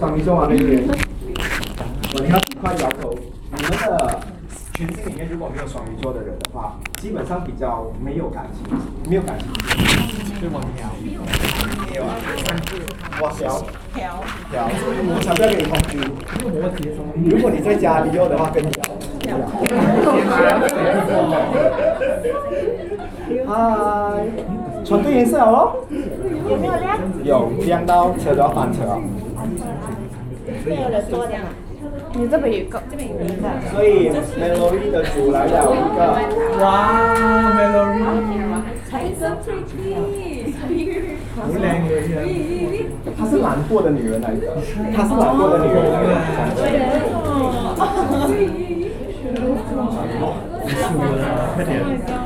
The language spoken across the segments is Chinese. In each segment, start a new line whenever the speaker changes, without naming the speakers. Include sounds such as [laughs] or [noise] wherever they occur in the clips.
双鱼座啊那边，[laughs] 我你要快摇头。你们的群体里面如果没有双鱼座的人的话，基本上比较没有感情，没有感情。对吗？有啊，我小条条，我想不要跟你同居。如果你在家里有的话，跟你聊。嗨，穿对颜色哦。
有没有亮？
有亮到车都要翻车哦。
没有人多的嘛。
你这边有个，这边有一个。
所以 Melody 的组来了一个，哇，Melody，
彩色 pretty，
好她是懒惰的女人来的，她是懒惰的女人。[laughs] [laughs]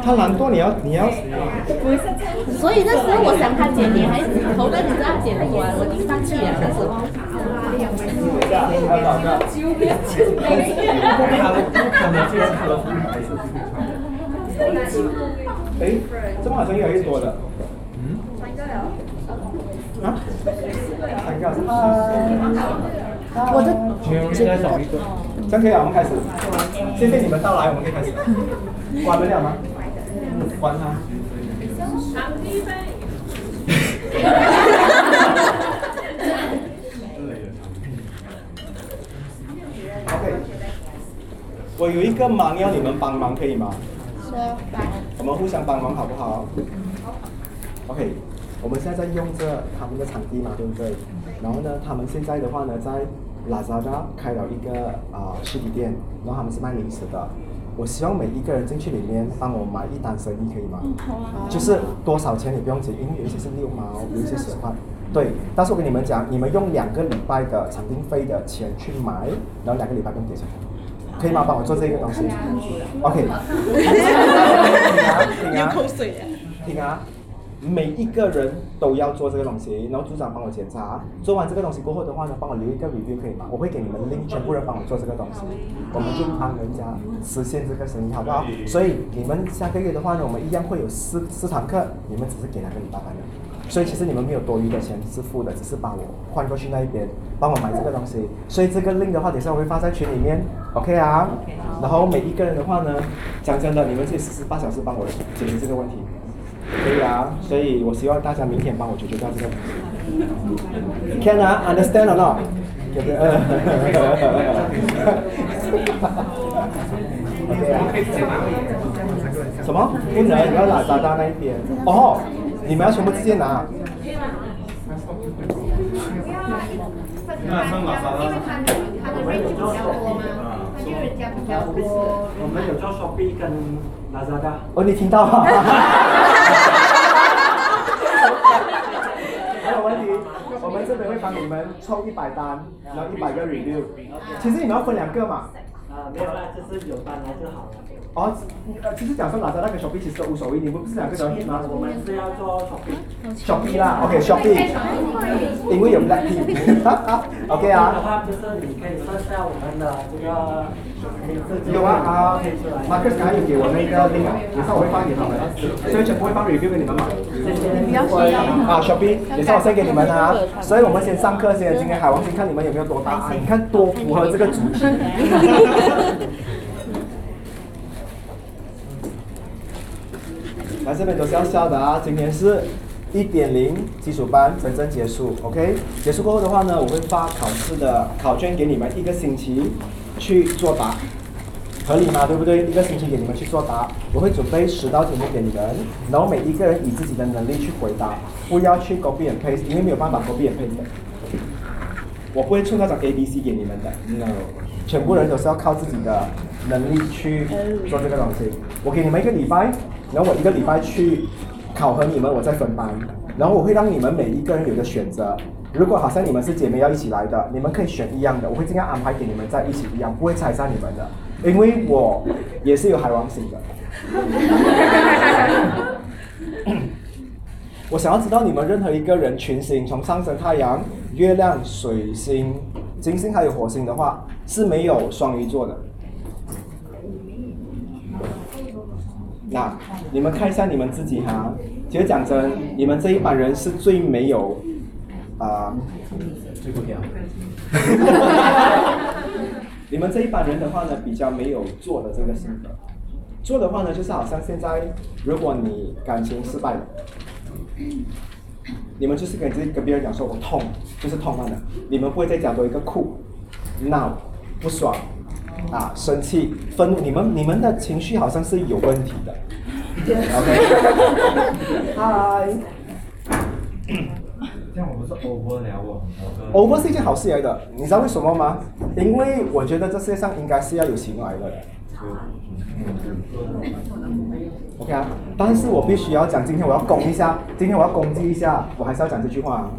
他懒惰，你要你要，
所以那时候我想他剪你还头，但你知道剪不完，我就放弃了那时候。
哎，这么好像越来越多了。嗯？啊？三个，
我的
现在找一个，这样可以啊，我们开始。谢谢你们到来，我们可以开始。关得了吗？关它。OK，我有一个忙要你们帮忙，可以吗？我们互相帮忙好不好？OK，我们现在在用这他们的场地嘛，对不对？然后呢，他们现在的话呢，在 Lazada 开了一个啊、实体店，然后他们是卖零食的。我希望每一个人进去里面帮我买一单生意，可以吗？就是多少钱你不用紧，因为有一些是六毛，有一些十块。对，但是我跟你们讲，你们用两个礼拜的场地费的钱去买，然后两个礼拜不用给钱，可以吗？帮我做这个东西。OK。[laughs] 听啊，
口水啊！
听啊，每一个人都要做这个东西，然后组长帮我检查，做完这个东西过后的话呢，帮我留一个 review 可以吗？我会给你们 link，全部人帮我做这个东西，我们就帮人家实现这个生意，好不好？所以你们下个月的话呢，我们一样会有四四堂课，你们只是给两个礼拜班的。所以其实你们没有多余的钱是付的，只是把我换过去那一边，帮我买这个东西。所以这个 link 的话，等一下我会发在群里面，OK 啊？然后每一个人的话呢，讲真的，你们可以四十八小时帮我解决这个问题，可以啊？所以我希望大家明天帮我解决掉这个问题。Can 啊？Understand or not？[laughs] 什么？不能，你要拿渣渣那一边。哦，你们要全部直接拿。
那上哪啥了？
他的人比较多吗？他就人家比较多。
我们有做 Shopee 跟 Lazada。[laughs] [laughs]
哦，你听到吗？没有问题，我们这边会帮你们抽一百单，然后一百个 review。其实你们要分两个嘛。
啊，没有啦，就是有单来就好了。
哦，呃，其实讲说拿着那个 Shopee 其实都无所谓，你们不是两个都吗？
我们是要做。Shopee
啦，OK，Shopee，因为有 Blackpink。OK
的
啊。
话就是你可以设下我们的这个，
有啊啊。，Marcus 刚才有给我那个 link 啊，等一下我会发给他们，所以全部会放 review 给你们嘛。啊一下我 send 给你们啊。所以我们先上课先，今天海王星看你们有没有多答案，你看多符合这个主题。[laughs] 来这边都是要笑的啊！今天是一点零基础班真正结束，OK？结束过后的话呢，我会发考试的考卷给你们一个星期去作答，合理吗？对不对？一个星期给你们去作答，我会准备十道题目给你们，然后每一个人以自己的能力去回答，不要去 copy and paste，因为没有办法 copy and paste 的。我不会出那种 A B C 给你们的，no，全部人都是要靠自己的能力去做这个东西。我给你们一个礼拜，然后我一个礼拜去考核你们，我再分班，然后我会让你们每一个人有个选择。如果好像你们是姐妹要一起来的，你们可以选一样的，我会尽量安排给你们在一起一样，不会拆散你们的，因为我也是有海王星的。我想要知道你们任何一个人群星，从上升太阳、月亮、水星、金星还有火星的话，是没有双鱼座的。那你们看一下你们自己哈，其实讲真，你们这一帮人是最没有啊、最不挑。[laughs] 你们这一班人的话呢，比较没有做的这个性格。做的话呢，就是好像现在，如果你感情失败了，你们就是跟自己跟别人讲说我痛，就是痛了的。你们不会再讲多一个哭、闹、不爽啊、生气、愤怒。你们你们的情绪好像是有问题的。OK，[laughs] 嗨。
这样我不是 over 了我，我
over 是一件好事来的，你知道为什么吗？因为我觉得这世界上应该是要有喜怒哀乐的。OK 啊，但是我必须要讲，今天我要攻一下，今天我要攻击一下，我还是要讲这句话。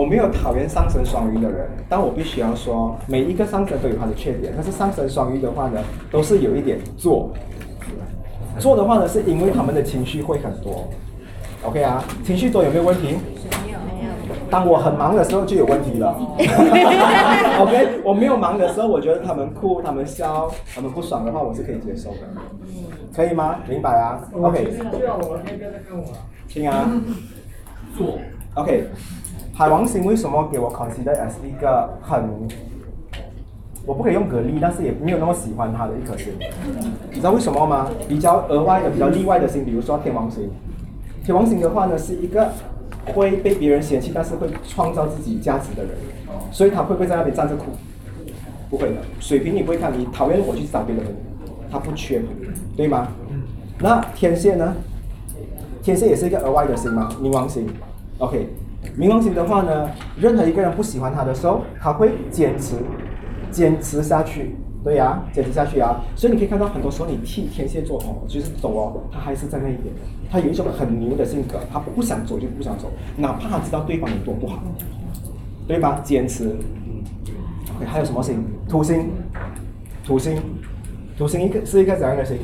我没有讨厌上升双鱼的人，但我必须要说，每一个上升都有它的缺点。但是上升双鱼的话呢，都是有一点做，做的话呢，是因为他们的情绪会很多。OK 啊，情绪多有没有问题？当我很忙的时候就有问题了。[laughs] OK，我没有忙的时候，我觉得他们哭、他们笑、他们不爽的话，我是可以接受的。可以吗？明白啊？OK。
需要我那个在看我。
听啊。[laughs] 做。OK。海王星为什么给我 consider as 一个很，我不可以用格力，但是也没有那么喜欢它的一颗星。你知道为什么吗？比较额外的、比较例外的星，比如说天王星。天王星的话呢，是一个会被别人嫌弃，但是会创造自己价值的人。所以他会不会在那边站着哭？不会的。水瓶你不会看，你讨厌我去找别人，他不缺，对吗？那天蝎呢？天蝎也是一个额外的星吗？冥王星。OK，冥王星的话呢，任何一个人不喜欢他的时候，他会坚持，坚持下去。对呀，坚持下去啊！所以你可以看到，很多时候你替天蝎座哦，就是走哦，他还是在那一边。他有一种很牛的性格，他不想走就不想走，哪怕他知道对方有多不好，对吧？坚持。OK，还有什么星？土星，土星，土星一个是一个怎样的星？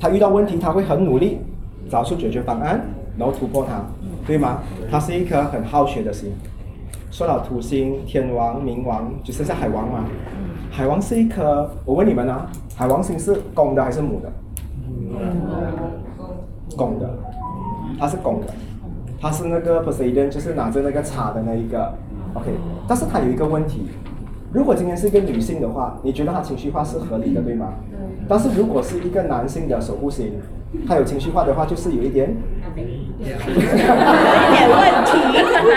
他遇到问题，他会很努力找出解决方案，然后突破它，对吗？他是一颗很好学的星。说到土星、天王、冥王，就剩下海王嘛。海王是一颗，我问你们啊，海王星是公的还是母的？公的，它是公的，它是那个 Poseidon，就是拿着那个叉的那一个，OK。但是它有一个问题，如果今天是一个女性的话，你觉得她情绪化是合理的，对吗？但是如果是一个男性的守护星，他有情绪化的话，就是有一点，[laughs]
有点问题，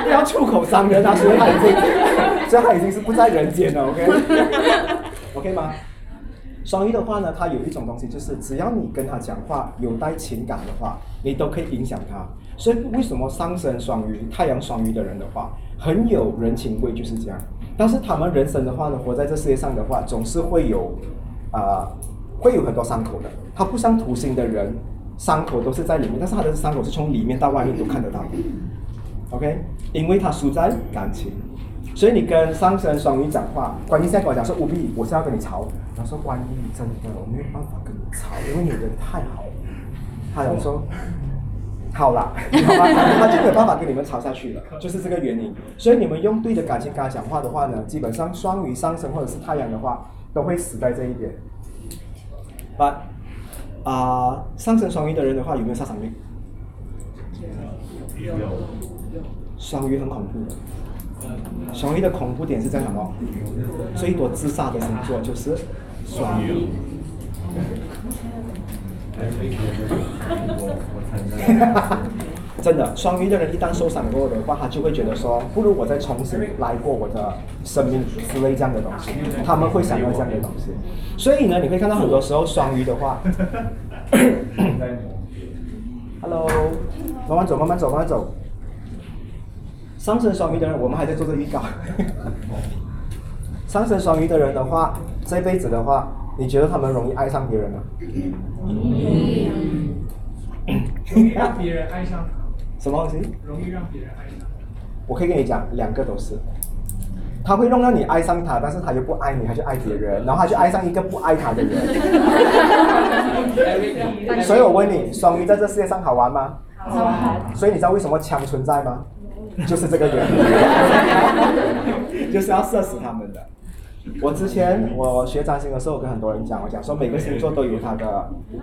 不要出口伤人啊！所以他已经，所以他已经是不在人间了，OK？OK 吗？双鱼的话呢，它有一种东西，就是只要你跟他讲话有带情感的话，你都可以影响他。所以为什么上升双鱼、太阳双鱼的人的话，很有人情味，就是这样。但是他们人生的话呢，活在这世界上的话，总是会有，啊。会有很多伤口的，他不像土星的人，伤口都是在里面，但是他的伤口是从里面到外面都看得到。OK，因为他输在感情，所以你跟上升双鱼讲话，关于现在跟我讲说务必我是要跟你吵，他说关于真的我没有办法跟你吵，因为你人太好了。他有说好啦，[laughs] 他就没有办法跟你们吵下去了，就是这个原因。所以你们用对的感情跟他讲话的话呢，基本上双鱼上升或者是太阳的话，都会死在这一点。把啊，上升双鱼的人的话，有没有杀伤力？有。双鱼很恐怖的。双鱼的恐怖点是在什么？最多自杀的星座就是双鱼。[laughs] 真的，双鱼的人一旦受伤过的话，他就会觉得说，不如我再重新来过我的生命之类这样的东西，他们会想要这样的东西。所以呢，你会看到很多时候 [coughs] 双鱼的话，Hello，慢慢走，慢慢走，慢慢走。上升双鱼的人，我们还在做着预告。[laughs] 上升双鱼的人的话，这辈子的话，你觉得他们容易爱上别人吗？
容易 [laughs] 让别人爱上。
什么东西？
容易让别人爱上。
我可以跟你讲，两个都是。他会弄到你爱上他，但是他又不爱你，他就爱别人，[laughs] 然后他就爱上一个不爱他的人。[laughs] 所以我问你，双鱼在这世界上好玩吗？
好玩。
所以你知道为什么枪存在吗？就是这个原因，[laughs] 就是要射死他们的。我之前我学占星的时候，我跟很多人讲，我讲说每个星座都有它的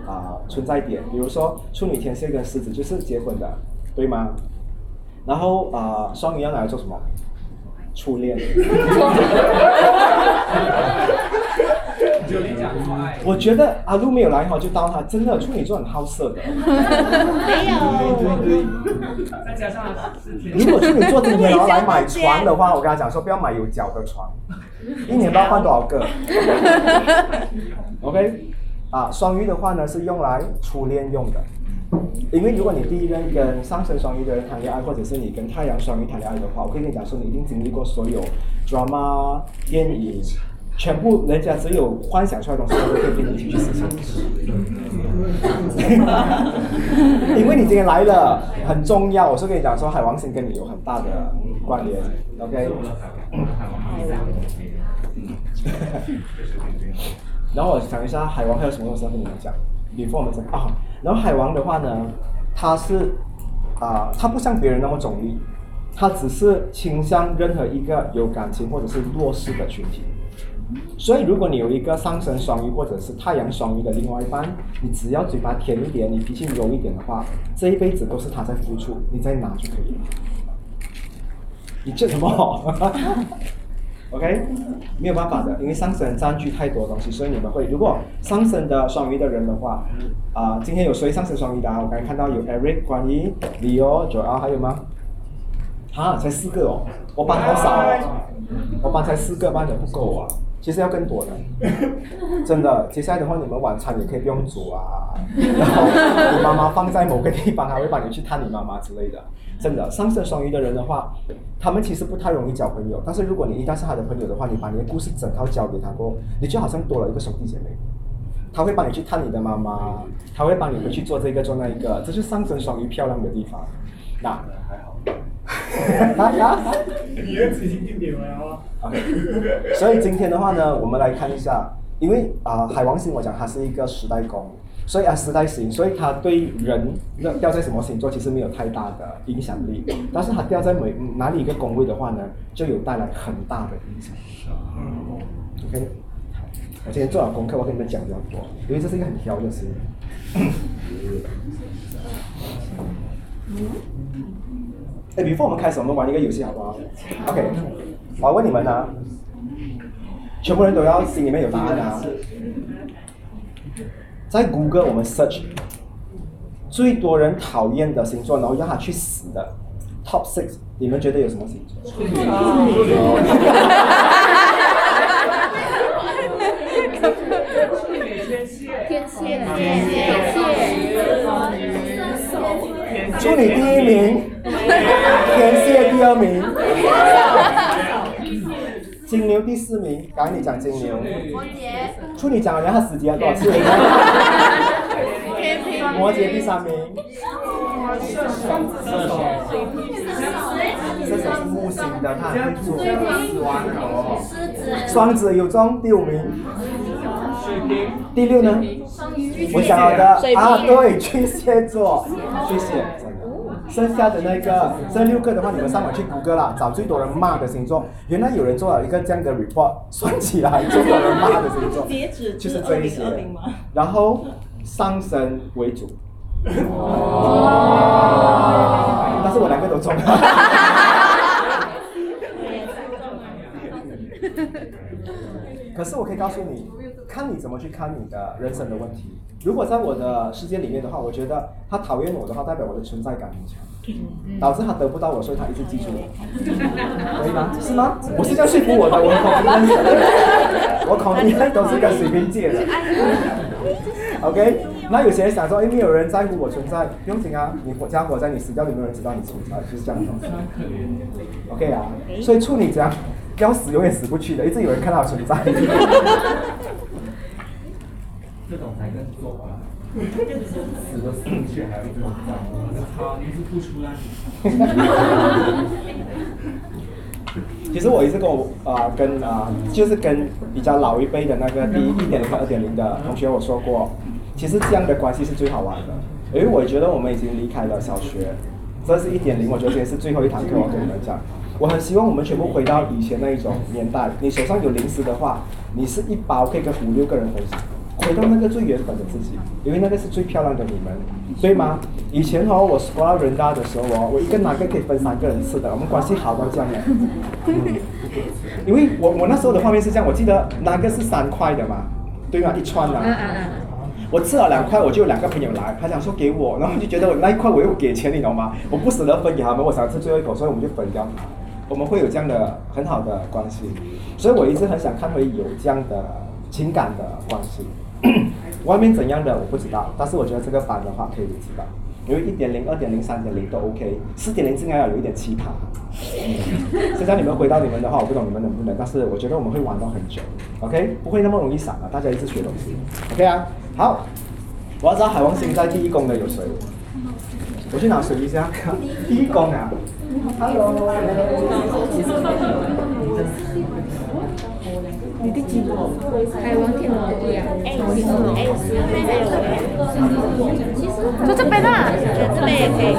啊存在点，比如说处女、天蝎跟狮子就是结婚的。对吗？然后啊、双鱼要拿来做什么？初恋。[laughs] 我觉得阿路没有来哈，就当他真的处女座很好色的。
没有。
再加上
如果处女座今天要来买床的话，我跟他讲说不要买有脚的床，一年不知道换多少个。[laughs] OK，啊，双鱼的话呢是用来初恋用的，因为如果你第一任跟上升双鱼的人谈恋爱，或者是你跟太阳双鱼谈恋爱的话，我可以跟你讲说，你一定经历过所有 drama 电影。全部人家只有幻想出来的东西，他都可以跟你一起去实现。[laughs] 因为你今天来了，很重要。我是跟你讲说，海王星跟你有很大的关联，OK？[laughs] 然后我想一下，海王还有什么东西要跟你们讲？before 我们讲啊，然后海王的话呢，他是啊、他不像别人那么中立，他只是倾向任何一个有感情或者是弱势的群体。所以，如果你有一个上升双鱼或者是太阳双鱼的另外一半，你只要嘴巴甜一点，你脾气柔一点的话，这一辈子都是他在付出，你在拿就可以了。你这什么好 [laughs]？OK，没有办法的，因为上升占据太多东西，所以你们会，如果上升的双鱼的人的话，啊、今天有谁上升双鱼的啊？我刚看到有 Eric、关于 Leo、Joel，还有吗？啊，才四个哦，我班好少哦，我班才四个，班的不够啊，其实要更多的，[laughs] 真的。接下来的话，你们晚餐也可以不用煮啊，[laughs] 然后你妈妈放在某个地方，还会帮你去探你妈妈之类的。真的，上升双鱼的人的话，他们其实不太容易交朋友，但是如果你一旦是他的朋友的话，你把你的故事整套交给他过后，你就好像多了一个兄弟姐妹。他会帮你去探你的妈妈，他会帮你回去做这个做那一个，这是上升双鱼漂亮的地方。那。
你的执行定点了啊
！OK，所以今天的话呢，我们来看一下，因为啊、海王星我讲它是一个时代宫，所以啊时代星，所以它对人那掉在什么星座其实没有太大的影响力，但是它掉在每哪里一个宫位的话呢，就有带来很大的影响。OK，好我今天做了功课，我跟你们讲比较多，因为这是一个很挑的星。哎，before 我们开始，我们玩一个游戏好不好？OK，我要问你们啊，全部人都要心里面有答案啊。在谷歌我们 search 最多人讨厌的星座，然后让他去死的 top six，你们觉得有什么星座？
天蝎，天
处女第一名，天蝎第二名，金牛第四名。赶紧讲金牛，处女讲了他死结了多少次？摩羯第三名，射手射手是木星的，他很会做。
狮子，
双子有中第五名，第六呢？我想好的。啊，对，巨蟹座，巨蟹。剩下的那个这六个的话，你们上网去谷歌啦，找最多人骂的星座。原来有人做了一个这样的 report，算起来最多人骂的星座就是这一些，然后上升为主。但是我两个都中了。[laughs] 可是我可以告诉你，看你怎么去看你的人生的问题。如果在我的世界里面的话，我觉得他讨厌我的话，代表我的存在感很强，导致他得不到我，所以他一直记住我，可以吗？是吗？我是这样说服我的，我口音，[laughs] 我口音都是跟随便借的。OK，[laughs] 那有些人想说，哎，没有人在乎我存在，不用紧啊，你活家活在你死掉，有没有人知道你存在？就是这样的东西。OK 啊，所以处女这样要死永远死不去的，一直有人看到存在。[laughs]
这种才更做吧。死都死不去，还要一直在，操，你是不出来。
其实我一直跟我啊、跟啊、就是跟比较老一辈的那个第一点零和二点零的同学我说过，其实这样的关系是最好玩的，因为我觉得我们已经离开了小学，这是一点零，我觉得今天是最后一堂课，我跟你们讲，我很希望我们全部回到以前那一种年代，你手上有零食的话，你是一包可以跟五六个人分享，回到那个最原本的自己，因为那个是最漂亮的你们，对吗？以前哦，我过到人大的时候哦，我一个拿个可以分三个人吃的，我们关系好到这样的。嗯，因为我我那时候的画面是这样，我记得那个是三块的嘛，对吗？一串的、我吃了两块，我就有两个朋友来，他想说给我，然后就觉得我那一块我又给钱，你懂吗？我不舍得分给他们，我想吃最后一口，所以我们就分掉。我们会有这样的很好的关系，所以我一直很想看回有这样的情感的关系。[coughs] 外面怎样的我不知道，但是我觉得这个班的话可以知道，因为一点零、二点零、三点零都 OK，四点零应该要有一点奇葩。嗯，[laughs] 现在你们回到你们的话，我不懂你们能不能，但是我觉得我们会玩到很久，OK，不会那么容易散啊，大家一直学东西，OK 啊，好，我要知道海王星在第一宫的有谁？我去拿水一下，[laughs] 第一宫啊，[laughs] Hello，
你第几个？海王天王不一样。哎，哎，其实
就这边啊，
这边也可以。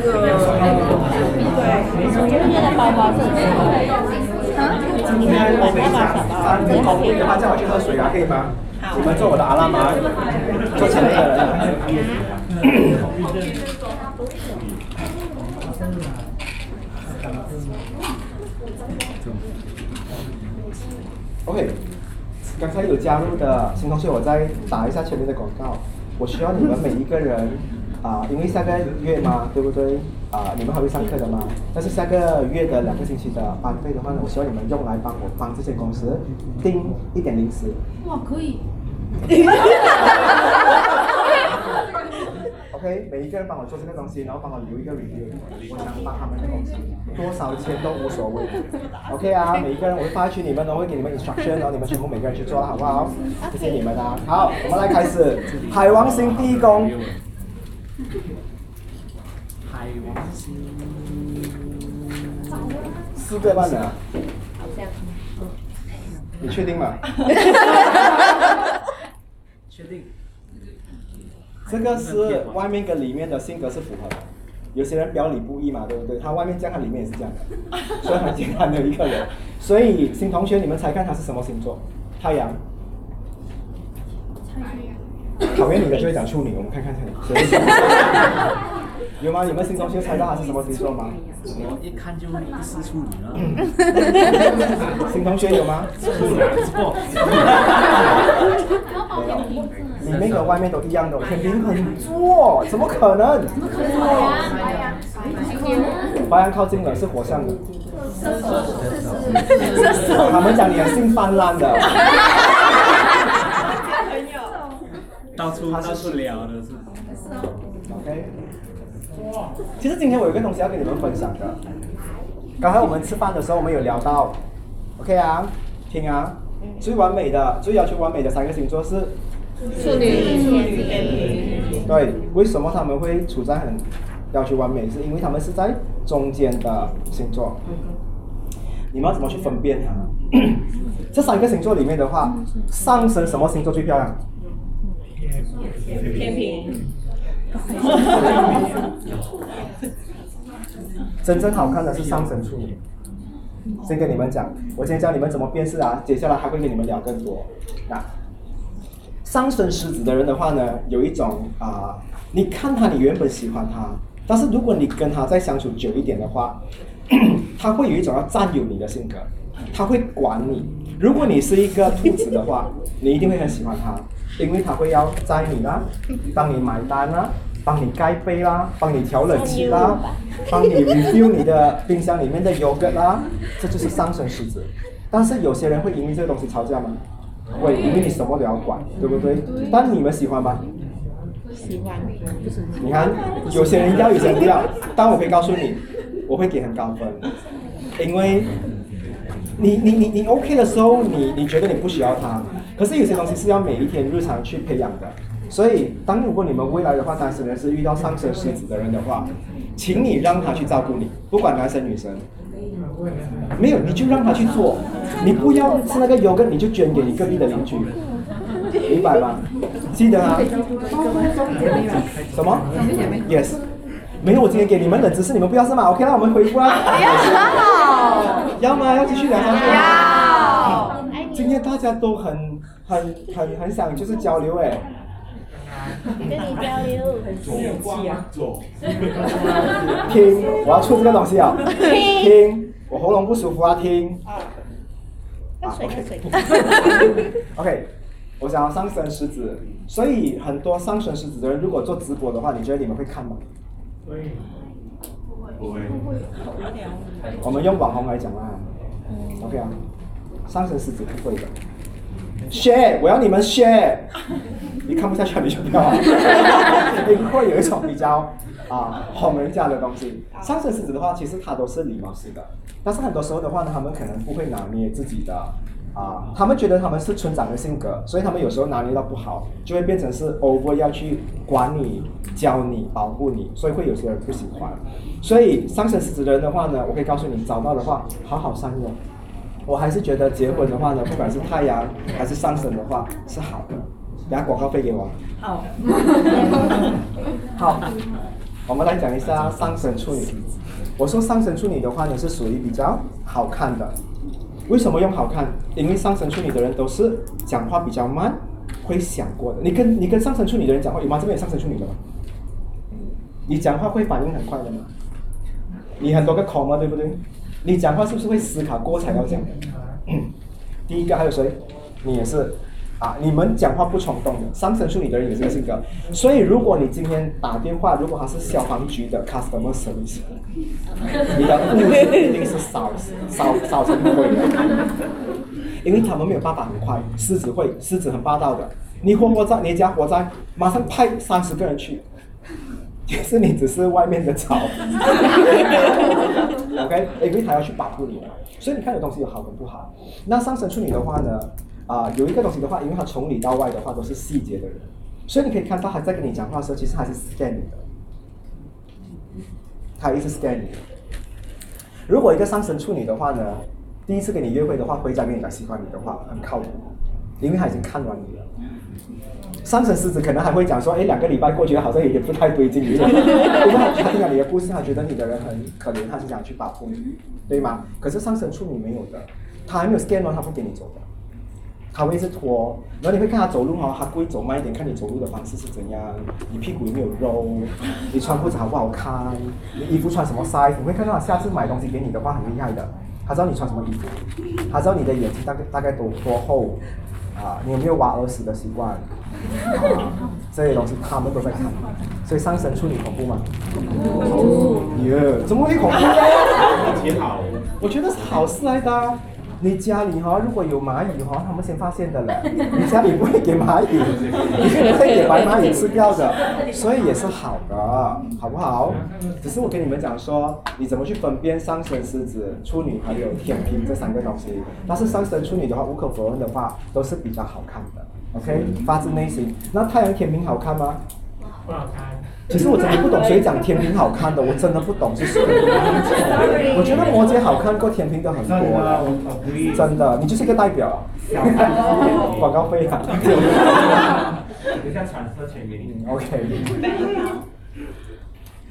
背黑。月的包包是
今天我没想，啊，你跑步的话叫我去喝水啊，可以吗？你们做我的阿拉吗？做前面的人。OK，刚才有加入的新同学，我再打一下前面的广告。我需要你们每一个人啊、因为下个月嘛，对不对？啊、你们还会上课的嘛？但是下个月的两个星期的班费的话呢，我希望你们用来帮我帮这些公司订一点零食。
哇，可以。[laughs]
OK，每一个人帮我做这个东西，然后帮我留一个 review，我想帮他们的公司，多少钱都无所谓。OK 啊，每一个人我会发去你们，我会给你们 instruction，[laughs] 然后你们全部每个人去做了，好不好？谢谢你们啊。好，我们来开始，海王星第一宫。
海王星，
四个半人啊？你确定吗？[laughs]
确定？
这个是外面跟里面的性格是符合的。有些人表里不一嘛，对不对？他外面这样，他里面也是这样的，所以很简单的一个人。所以新同学，你们猜看他是什么星座？太阳。讨厌你的就会讲处女，我们看看谁是处女。有吗？你们新同学猜到他是什么星座吗？
我一看就不是处女了。
新同学有吗？
错。
里面跟外面都一样的，天平很弱，怎么可能？白羊靠近了，是火象的。他们讲你很性泛滥的。
到处到处聊的是。
OK。其实今天我有个东西要跟你们分享的。刚才我们吃饭的时候，我们有聊到，OK 啊，听啊，最完美的、最要求完美的三个星座是
处女。
对，为什么他们会处在很要求完美？是因为他们是在中间的星座。你们要怎么去分辨它？[coughs] 这三个星座里面的话，上升什么星座最漂亮？
天平。
真正好看的是上身处女。先跟你们讲，我先教你们怎么辨识啊，接下来还会跟你们聊更多。那上升狮子的人的话呢，有一种啊、你看他，你原本喜欢他，但是如果你跟他再相处久一点的话，[clears throat] 他会有一种要占有你的性格，他会管你。如果你是一个兔子的话，你一定会很喜欢他，因为他会要载你啦，[laughs] 帮你买单啦，帮你盖被啦，帮你调冷气啦，帮你 review 你的冰箱里面的 yogurt 啦，这就是上升狮子。但是有些人会因为这个东西吵架吗？会，因为你什么都要管，对不对？但你们喜欢吗？
喜欢。
你看，有些人要，有些人不要。但我可以告诉你，我会给很高分，因为你你你你 OK 的时候，你你觉得你不需要他，可是有些东西是要每一天日常去培养的。所以，当如果你们未来的话，单身人士遇到上升狮子的人的话，请你让他去照顾你，不管男生女生，没有，你就让他去做，你不要吃那个油根，你就捐给你隔壁的邻居，明白吗？记得啊。什么？Yes。没有，我今天给你们冷知识，你们不要是吗？OK，那我们回顾啊。
好，
要吗？要继续聊下去？
要。
今天大家都很很很很想就是交流哎。
跟你交流。
左。
听，我要出这个东西啊！听，我喉咙不舒服啊！听。
啊，OK。[laughs]
OK，我想要上升狮子，所以很多上升狮子的人，如果做直播的话，你觉得你们会看吗？
会。
不会。
我们用网红来讲啊，OK 啊，上升狮子不会的。share，我要你们 share。你看不下去你就不要。你会有一种比较啊哄人家的东西。上升狮子的话，其实它都是礼貌式的，但是很多时候的话呢，他们可能不会拿捏自己的啊，他们觉得他们是村长的性格，所以他们有时候拿捏到不好，就会变成是 over 要去管你、教你、保护你，所以会有些人不喜欢。所以上升狮子的人的话呢，我可以告诉你，找到的话好好善用。我还是觉得结婚的话呢，不管是太阳还是上升的话是好的。等下广告费给我。
好。[laughs]
好，我们来讲一下上升处女。我说上升处女的话呢，是属于比较好看的。为什么用好看？因为上升处女的人都是讲话比较慢，会想过的。你跟你跟上升处女的人讲话有吗？这边有上升处女的吗？你讲话会反应很快的吗？你很多个口嘛，对不对？你讲话是不是会思考过才要讲？[clears throat] 第一个还有谁？你也是啊，你们讲话不冲动的，上升处女的人有这个性格。所以如果你今天打电话，如果他是消防局的 customer service，你的物质一定是烧烧烧成灰的，因为他们没有办法很快。狮子会，狮子很霸道的，你火火灾，你家火灾，马上派三十个人去。其实你只是外面的草，[laughs] OK，因为他要去保护你，所以你看有东西有好跟不好。那上升处女的话呢，啊、有一个东西的话，因为他从里到外的话都是细节的人，所以你可以看到他在跟你讲话的时候，其实他是 scan 你的，他一直 scan 你。如果一个上升处女的话呢，第一次跟你约会的话，回家跟你讲喜欢你的话，很靠谱，因为他已经看完你了。上层狮子可能还会讲说，哎，两个礼拜过去了，好像有点不太对劲，因为他他听了你的故事，他觉得你的人很可怜，他是想去保护你，对吗？可是上层处女没有的，他还没有 scan 完，他不给你走的，他会一直拖，然后你会看他走路哈，他故意走慢一点，看你走路的方式是怎样，你屁股有没有肉，你穿裤子好不好看，你衣服穿什么 size，你会看到他下次买东西给你的话很厉害的，他知道你穿什么衣服，他知道你的眼睛大概大概多多厚。啊，你有没有挖耳屎的习惯？啊，这些东西他们都在看，所以上神处女恐怖吗？哦，耶，怎么会恐怖呢？[laughs]
挺好。
我觉得是好事来的啊。你家里哈、如果有蚂蚁哈、他们先发现的了。[laughs] 你家里不会给蚂蚁，你会给白蚂蚁吃掉的，所以也是好的，好不好？只是我跟你们讲说，你怎么去分辨上升狮子、处女还有天平这三个东西。但是上升处女的话，无可否认的话，都是比较好看的，OK，发自内心。那太阳天平好看吗？
不好看。
其实我真的不懂谁讲天平好看的，我真的不懂是谁。[laughs] 我觉得摩羯好看过天平的很多了，真的，你就是一个代表。广告费啊。[laughs]
等一下传车钱给你。
OK。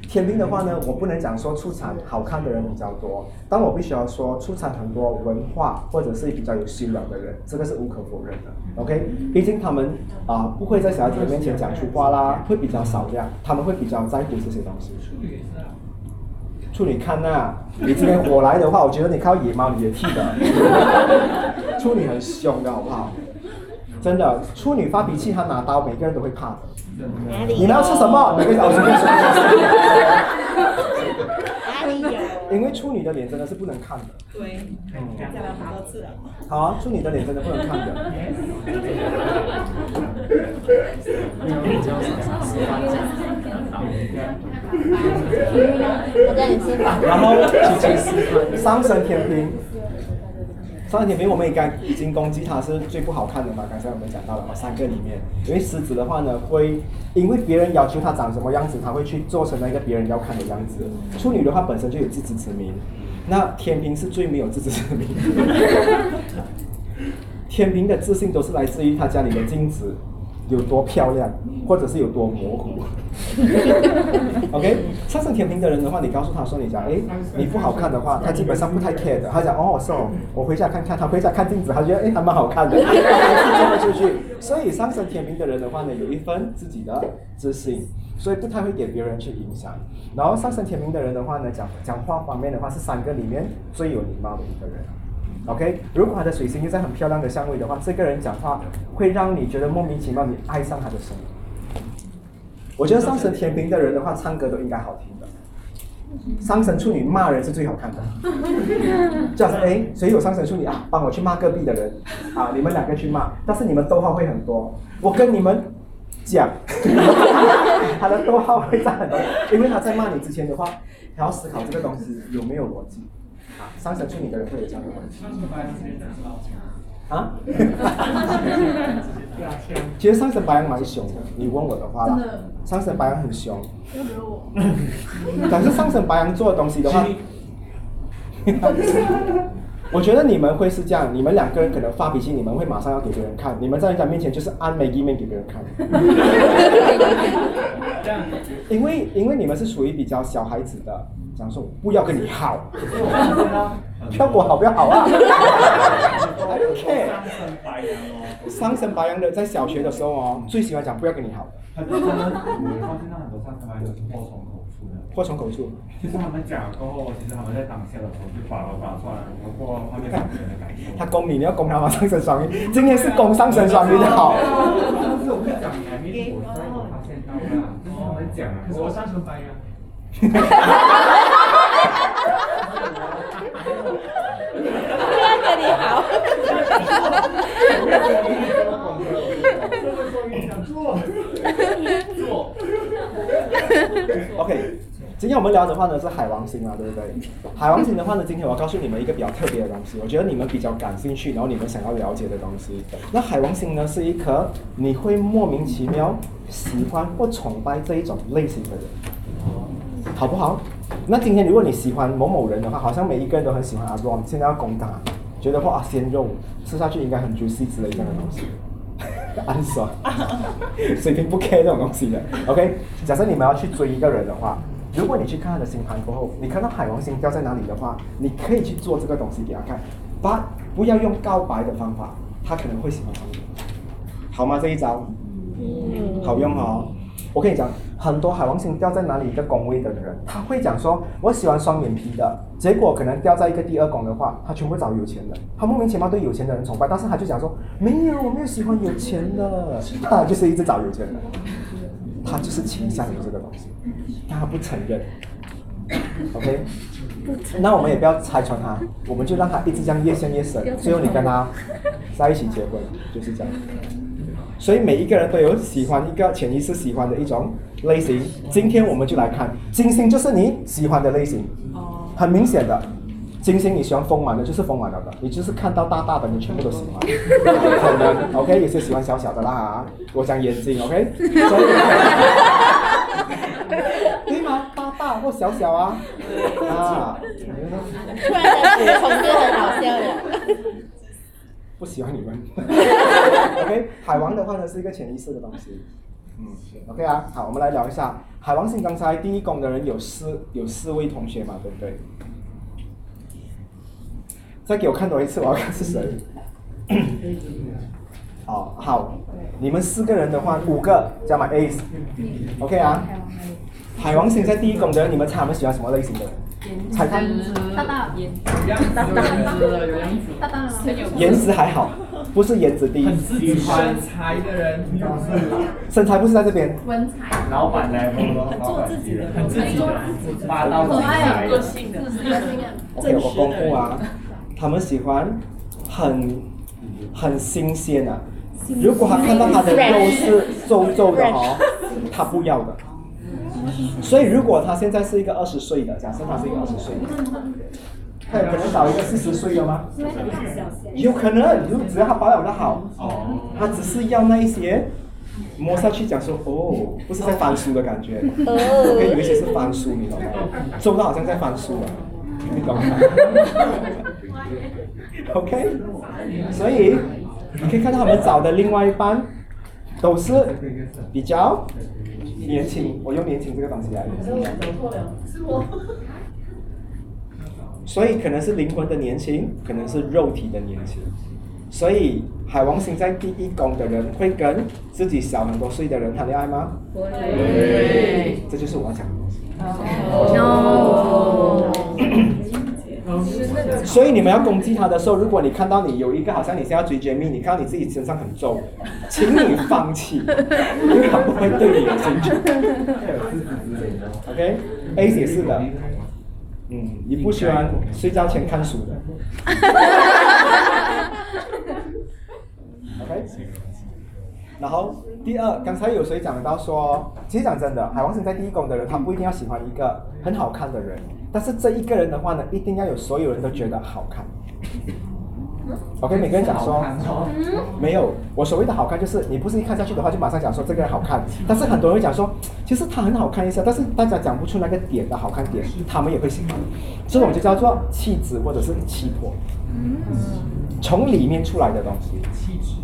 天平的话呢，我不能讲说出产好看的人比较多，但我必须要说出产很多文化或者是比较有修养的人，这个是无可否认的。OK，毕竟他们啊、不会在小孩子的面前讲粗话啦，会比较少量，他们会比较在乎这些东西。处女看呐、你今天火来的话，我觉得你靠野猫你也剃的。处女很凶的好不好？真的，处女发脾气，他拿刀，每个人都会怕的。
哪里？
你们要吃什么？每个人我随便说。
哪里有？
因为处女的脸真的是不能看的。
对，讲了好多次了。
好啊，处女的脸真的不能看的。
我叫你吃饭。
然后上升天平，上升天平我们也该已经攻击他是最不好看的嘛，刚才我们讲到了嘛，三个里面，因为狮子的话呢，会因为别人要求它长什么样子，它会去做成那个别人要看的样子。处女的话本身就有自知之明，那天平是最没有自知之明。[laughs] 天平的自信都是来自于他家里的镜子有多漂亮，或者是有多模糊。[laughs] OK，上升天平的人的话，你告诉他说你讲，哎，你不好看的话，他基本上不太 care 的。他讲，哦，是哦，我回家看看，他回家看镜子，他觉得，哎，还蛮好看的，他就出去。所以上升天平的人的话呢，有一份自己的自信，所以不太会给别人去影响。然后上升天平的人的话呢，讲讲话方面的话，是三个里面最有礼貌的一个人。OK，如果他的水星又在很漂亮的相位的话，这个人讲话会让你觉得莫名其妙，你爱上他的声音。我觉得上升天平的人的话，唱歌都应该好听的。上升处女骂人是最好看的，就好像哎，谁有上升处女啊？帮我去骂隔壁的人啊！你们两个去骂，但是你们逗号会很多。我跟你们讲，[laughs] 他的逗号会占很多，因为他在骂你之前的话，他要思考这个东西有没有逻辑。啊，上升处女的人会有这样的问题。啊？其实上升白羊蛮凶的，你问我的话啦，上升白羊很凶。但是上升白羊做的东西的话，[laughs] 我觉得你们会是这样，你们两个人可能发脾气，你们会马上要给别人看，你们在人家面前就是按每一面给别人看。[laughs] 因为因为你们是属于比较小孩子的，讲说不要跟你好，[laughs] 效果好不要好啊？I don't care。上升白羊的在小学的时候哦，最喜欢讲不要跟你好。
很多真的，我发现到很多上升白羊是祸从口出的。
祸从口出。
就是他们讲过后，其实他们在当下的时候就把了把出来，不过后面两个人的感受。
他攻你，你要攻他吗？上升双鱼，今天是攻上升双鱼的好。[laughs]
但是我会讲，你还没我发现到啦，就是他们讲啊，
我上升白羊。[laughs]
不要跟你好。[laughs] [laughs]
OK，今天我们聊的话呢是海王星啊，对不对？海王星的话呢，今天我要告诉你们一个比较特别的东西，我觉得你们比较感兴趣，然后你们想要了解的东西。那海王星呢是一颗你会莫名其妙喜欢或崇拜这一种类型的人，好不好？那今天如果你喜欢某某人的话，好像每一个人都很喜欢阿 Ron，现在要攻打，觉得哇鲜肉吃下去应该很 juicy 之类这样的东西。[laughs] 安爽，水平不 care 这种东西的。OK，假设你们要去追一个人的话，如果你去看他的星盘过后，你看到海王星掉在哪里的话，你可以去做这个东西给他看，把不要用告白的方法，他可能会喜欢上你，好吗？这一招，好用哦。我跟你讲，很多海王星掉在哪里一个宫位的人，他会讲说，我喜欢双眼皮的。结果可能掉在一个第二宫的话，他全部找有钱的。他莫名其妙对有钱的人崇拜，但是他就讲说，没有，我没有喜欢有钱的，他就是一直找有钱的。他就是倾向于这个东西，但他不承认。OK，那我们也不要拆穿他，我们就让他一直这样越陷越深，最后你跟他在一起结婚，就是这样。所以每一个人都有喜欢一个潜意识喜欢的一种类型。今天我们就来看金星，就是你喜欢的类型，很明显的。金星你喜欢丰满的，就是丰满了的，你就是看到大大的，你全部都喜欢。[laughs] 可能 OK，有些喜欢小小的啦。我讲眼睛 OK，所以对吗？大大或小小啊啊。
突然的同事很好笑的。
不喜欢你们。[laughs] OK，海王的话呢是一个潜意识的东西。嗯，OK 啊，好，我们来聊一下海王星。刚才第一宫的人有四有四位同学嘛，对不对？再给我看多一次，我要看是谁。[laughs] 哦，好，你们四个人的话，五个加满 ACE，OK 啊。海王星在第一宫的人，你们猜他们喜欢什么类型的人？猜看。
大大颜，
大大
大大
颜值还好，不是颜值第一。
喜欢财的人，
身材不是在这边。
文采，
老板咯，
做自己的，
很自己的，霸道
可爱个性的，个性的。
OK，我公布啊，他们喜欢很很新鲜啊。如果他看到他的肉是皱皱的哦，他不要的。所以如果他现在是一个二十岁的，假设他是一个二十岁的，他有可能找一个四十岁的吗？有可能，如只要他保养的好，他只是要那一些摸下去讲说哦，不是在翻书的感觉，可以有一些是翻书，你懂吗？周到好像在翻书啊，你懂吗？OK，所以你可以看到他们找的另外一半都是比较年轻，我用年轻这个东西来形容。所以可能是灵魂的年轻，可能是肉体的年轻。所以海王星在第一宫的人会跟自己小很多岁的人谈恋爱吗？
会。
这就是我要讲的东西。
哦。
所以你们要攻击他的时候，如果你看到你有一个好像你现在追 Jamie，你看到你自己身上很皱，请你放弃，因为他不会对你有兴趣。[laughs] OK，A 也是的。嗯，你不喜欢睡觉前看书的。[laughs] OK。然后第二，刚才有谁讲到说，其实讲真的，海王星在第一宫的人，他不一定要喜欢一个很好看的人，但是这一个人的话呢，一定要有所有人都觉得好看。OK，每个人讲说，没有，我所谓的好看就是你不是一看下去的话就马上讲说这个人好看，但是很多人会讲说，其实他很好看一下，但是大家讲不出那个点的好看点，他们也会喜欢，这种就叫做气质或者是气魄，从里面出来的东西，气质，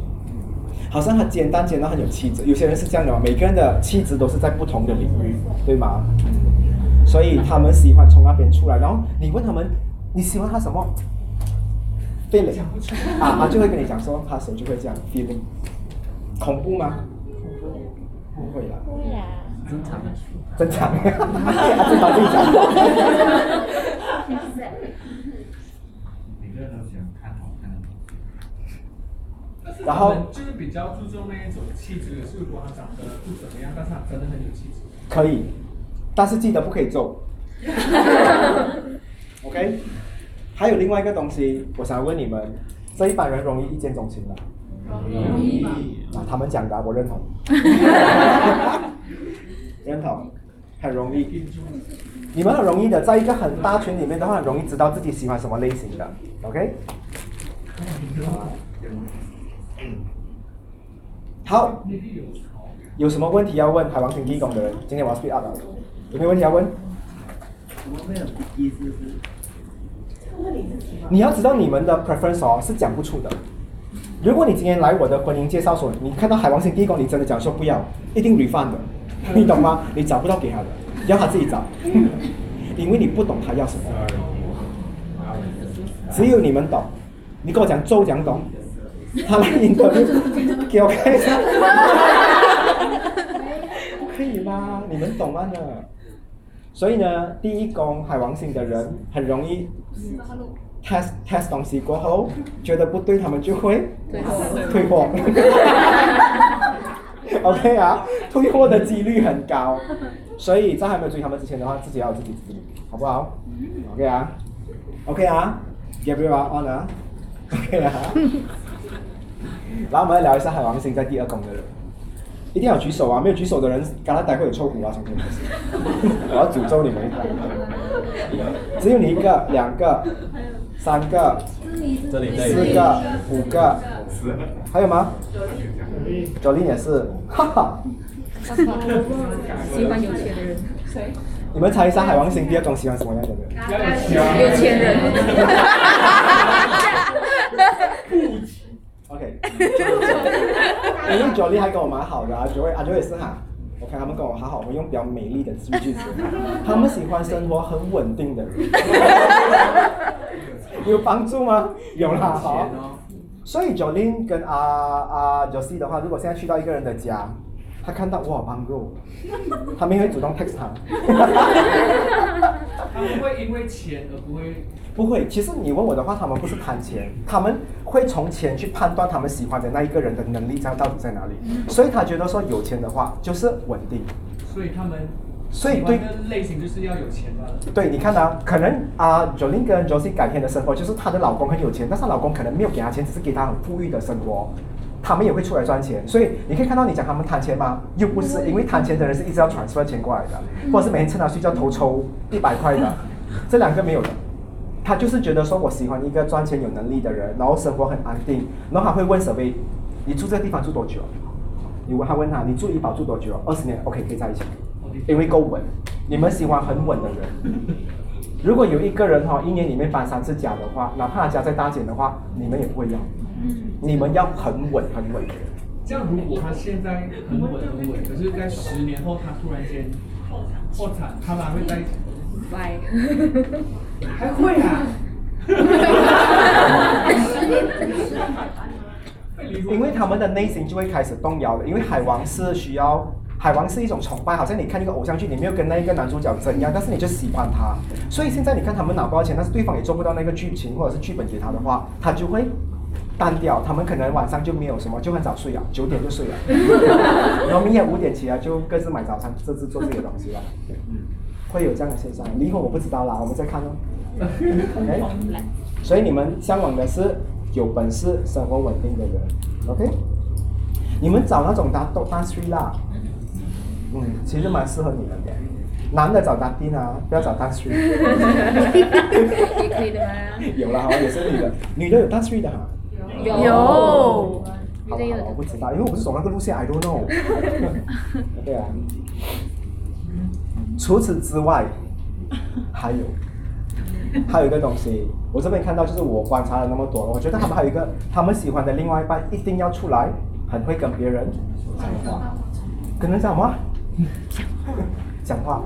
好像很简单简单很有气质，有些人是这样的嘛，每个人的气质都是在不同的领域，对吗？所以他们喜欢从那边出来，然后你问他们你喜欢他什么？feeling 啊，他就会跟你讲说，他手就会这样 feeling，恐怖吗？不会啦，
会呀，
正常，正常，啊，正常正常。
每个人都喜欢看好看的。
然后
就是比较注重那一种气质，是如果他长得不怎么样，但是他真的很有气质。
可以，但是记得不可以皱。[laughs] OK。还有另外一个东西，我想问你们，这一般人容易一见钟情吗？
容易。
啊，他们讲的，我认同。[laughs] 认同，很容易。你们很容易的，在一个很大群里面的话，很容易知道自己喜欢什么类型的。OK。好。有什么问题要问海王星地宫的人？今天我要 speak up 了，有没有问题要问？
什么没有意思是？
你要知道你们的 preference 哦是讲不出的。如果你今天来我的婚姻介绍所，你看到海王星地宫，你真的讲说不要，一定 refund 的，你懂吗？你找不到给他的，要他自己找，[laughs] 因为你不懂他要什么。只有你们懂。你跟我讲周讲懂，他来印度给我看一下，不 [laughs] 可以吗？你们懂吗呢？所以呢，第一宫海王星的人很容易 test test 东西过后，觉得不对，他们就会退货。OK 啊，退货的几率很高。所以在还没有追他们之前的话，自己要有自己自律，好不好？OK 啊，OK 啊，Gabriel on 啊，OK 啊。然后我们来聊一下海王星在第二宫的人。一定要举手啊！没有举手的人，刚才待会有抽骨啊什么的。[laughs] 我要诅咒你们一下。只有你一个、两个、三个、四个、五个，还有吗？九零也是，哈哈。
喜欢有钱的人。谁？
你们猜一下，海王星第二宫喜欢什么样的
人？有钱人。[laughs]
OK，因为 Jolin 还跟我蛮好的啊 Jolin 啊 Jolie 也是哈，我看他们跟我好好，我们用比较美丽的字句子，[laughs] 他们喜欢生活很稳定的人，[laughs] 有帮助吗？有啦，好。所以 Jolin 跟啊啊 Josie 的话，如果现在去到一个人的家，他看到哇帮助，他们会主动 text 他。[laughs]
他们会因为钱而不会。
不会，其实你问我的话，他们不是贪钱，他们会从钱去判断他们喜欢的那一个人的能力在到底在哪里。所以他觉得说有钱的话就是稳定。
所以他们，
所以对
类型就是要有钱的。
对，你看啊，可能啊，Jolin 跟 Josie 改天的生活就是她的老公很有钱，但是老公可能没有给她钱，只是给她很富裕的生活。他们也会出来赚钱，所以你可以看到你讲他们贪钱吗？又不是，因为贪钱的人是一直要传钱过来的，或者是每天趁他睡觉偷抽一百块的，这两个没有的。他就是觉得说我喜欢一个赚钱有能力的人，然后生活很安定，然后他会问舍贝，你住这个地方住多久？你问他问他，你住怡保住多久？二十年，OK 可以在一起，因为够稳。你们喜欢很稳的人。如果有一个人哈、一年里面搬三次家的话，哪怕他家在大间的话，你们也不会要。你们要很稳很稳。
这样如果他现在很稳很稳，可是在十年后他突然间破产，他们还会在一起一起？
拜。
还会啊？[laughs]
因为他们的内心就会开始动摇了，因为海王是需要，海王是一种崇拜，好像你看一个偶像剧，你没有跟那一个男主角怎样，但是你就喜欢他，所以现在你看他们拿不到钱，但是对方也做不到那个剧情或者是剧本给他的话，他就会单调，他们可能晚上就没有什么，就很早睡了，九点就睡了，[laughs] 然后明天五点起来就各自买早餐，各自做自己的东西了，嗯，会有这样的现象。离婚我不知道啦，我们再看哦。[laughs] OK，所以你们向往的是有本事、生活稳定的人，OK？你们找那种大大大 three 啦，嗯，其实蛮适合你们的。男的找大丁啊，不要找大 three。
也可以的吗？
有了哈，也是女的，女的有大 three 的哈。
有。
好吧，好吧我不知道，因为我不是走那个路线，I don't know。[laughs] 对啊。除此之外，还有。[laughs] 还有一个东西，我这边看到就是我观察了那么多，我觉得他们还有一个，他们喜欢的另外一半一定要出来，很会跟别人讲话，跟人讲什么？[laughs] 讲话，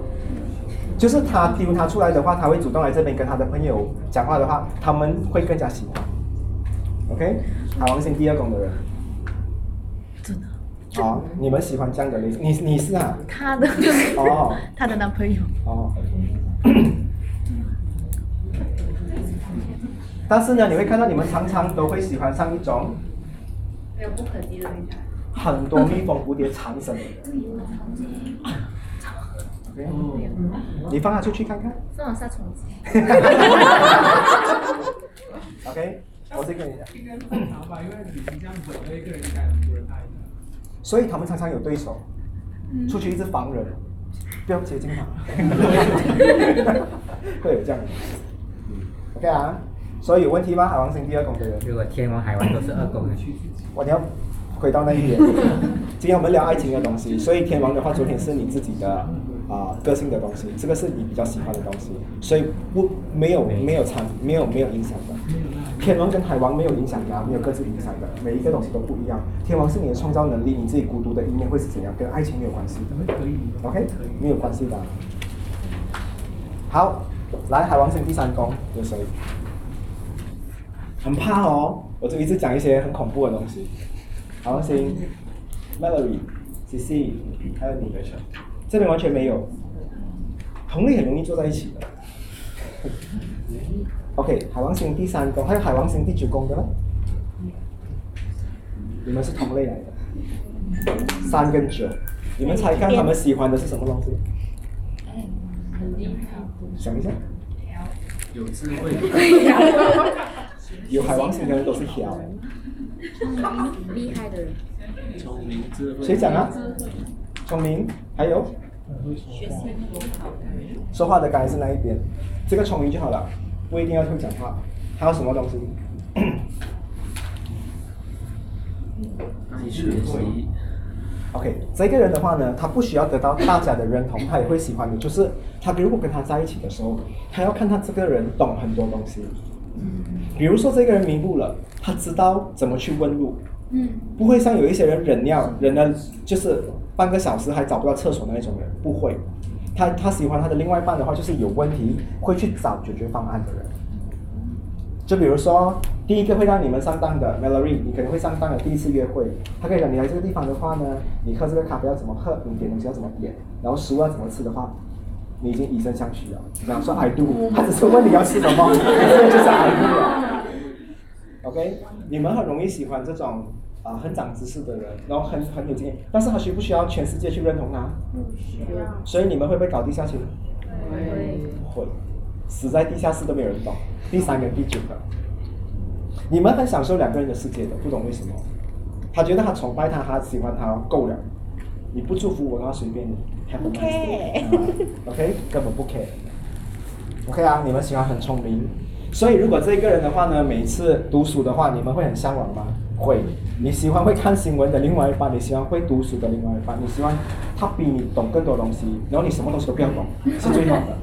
就是他丢他出来的话，他会主动来这边跟他的朋友讲话的话，他们会更加喜欢。OK，海王星第二宫的人，
的。
好，你们喜欢这样的类型？你你是啊？
他的
哦 [laughs]
他的男朋友。
哦。但是呢，你会看到你们常常都会喜欢上一种
没有不可及的那
很多蜜蜂蝴蝶缠身你放他出去看看。
这种杀虫剂。[laughs]
OK，我再跟你讲。
应该正常吧，因为你这样子的一个人，应该很多人。
所以他们常常有对手，出去一直防人，不要接近他，[laughs] 会有这样的。OK 啊，所以有问题吗？海王星第二宫的人，
如果天王海王都是二宫的，
我你要回到那一点。今天我们聊爱情的东西，所以天王的话，昨天是你自己的啊、个性的东西，这个是你比较喜欢的东西，所以不没有没有参没有没有影响的。天王跟海王没有影响的、没有各自影响的，每一个东西都不一样。天王是你的创造能力，你自己孤独的一面会是怎样，跟爱情没有关系的。
可以。
OK，没有关系的。好，来海王星第三宫有谁？很怕哦，我就一直讲一些很恐怖的东西。海王星，Melody，CC，还有你，这边完全没有，同类很容易坐在一起的。OK，海王星第三宫，还有海王星第九宫的呢？你们是同类来的，三跟九，你们猜看他们喜欢的是什么东西？想一下，
有智慧，
有海王星的人都是挑。
厉害的人。
聪明智慧。
谁讲啊？聪明，还有说话的刚才是那一边，这个聪明就好了，不一定要会讲话。还有什么东西？
爱学习
，OK，这个人的话呢，他不需要得到大家的认同，他也会喜欢你。就是他如果跟他在一起的时候，他要看他这个人懂很多东西。比如说这个人迷路了，他知道怎么去问路，
嗯。
不会像有一些人忍尿忍了就是半个小时还找不到厕所那一种人，不会。他他喜欢他的另外一半的话，就是有问题会去找解决方案的人。就比如说，第一个会让你们上当的，Melody，你可能会上当的第一次约会，他可以讲你来这个地方的话呢，你喝这个咖啡要怎么喝，你点东西要怎么点，然后食物要怎么吃的话，你已经以身相许了。你讲说 I do，[laughs] 他只是问你要吃什么，[laughs] 这就是 I do。OK，你们很容易喜欢这种啊、很长知识的人，然后很很有经验，但是他需不需要全世界去认同他？不需要所以你们会不会搞地下情？会，会死在地下室都没有人懂。第三个第九个，你们很享受两个人的世界的，不懂为什么？他觉得他崇拜他，他喜欢他够了，你不祝福我的话随便你，have a nice day 啊 OK，根本不 care。OK 啊，你们喜欢很聪明，所以如果这一个人的话呢，每次读书的话，你们会很向往吗？会。你喜欢会看新闻的另外一半，你喜欢会读书的另外一半，你喜欢他比你懂更多东西，然后你什么东西都不要懂，[laughs] 是最好的。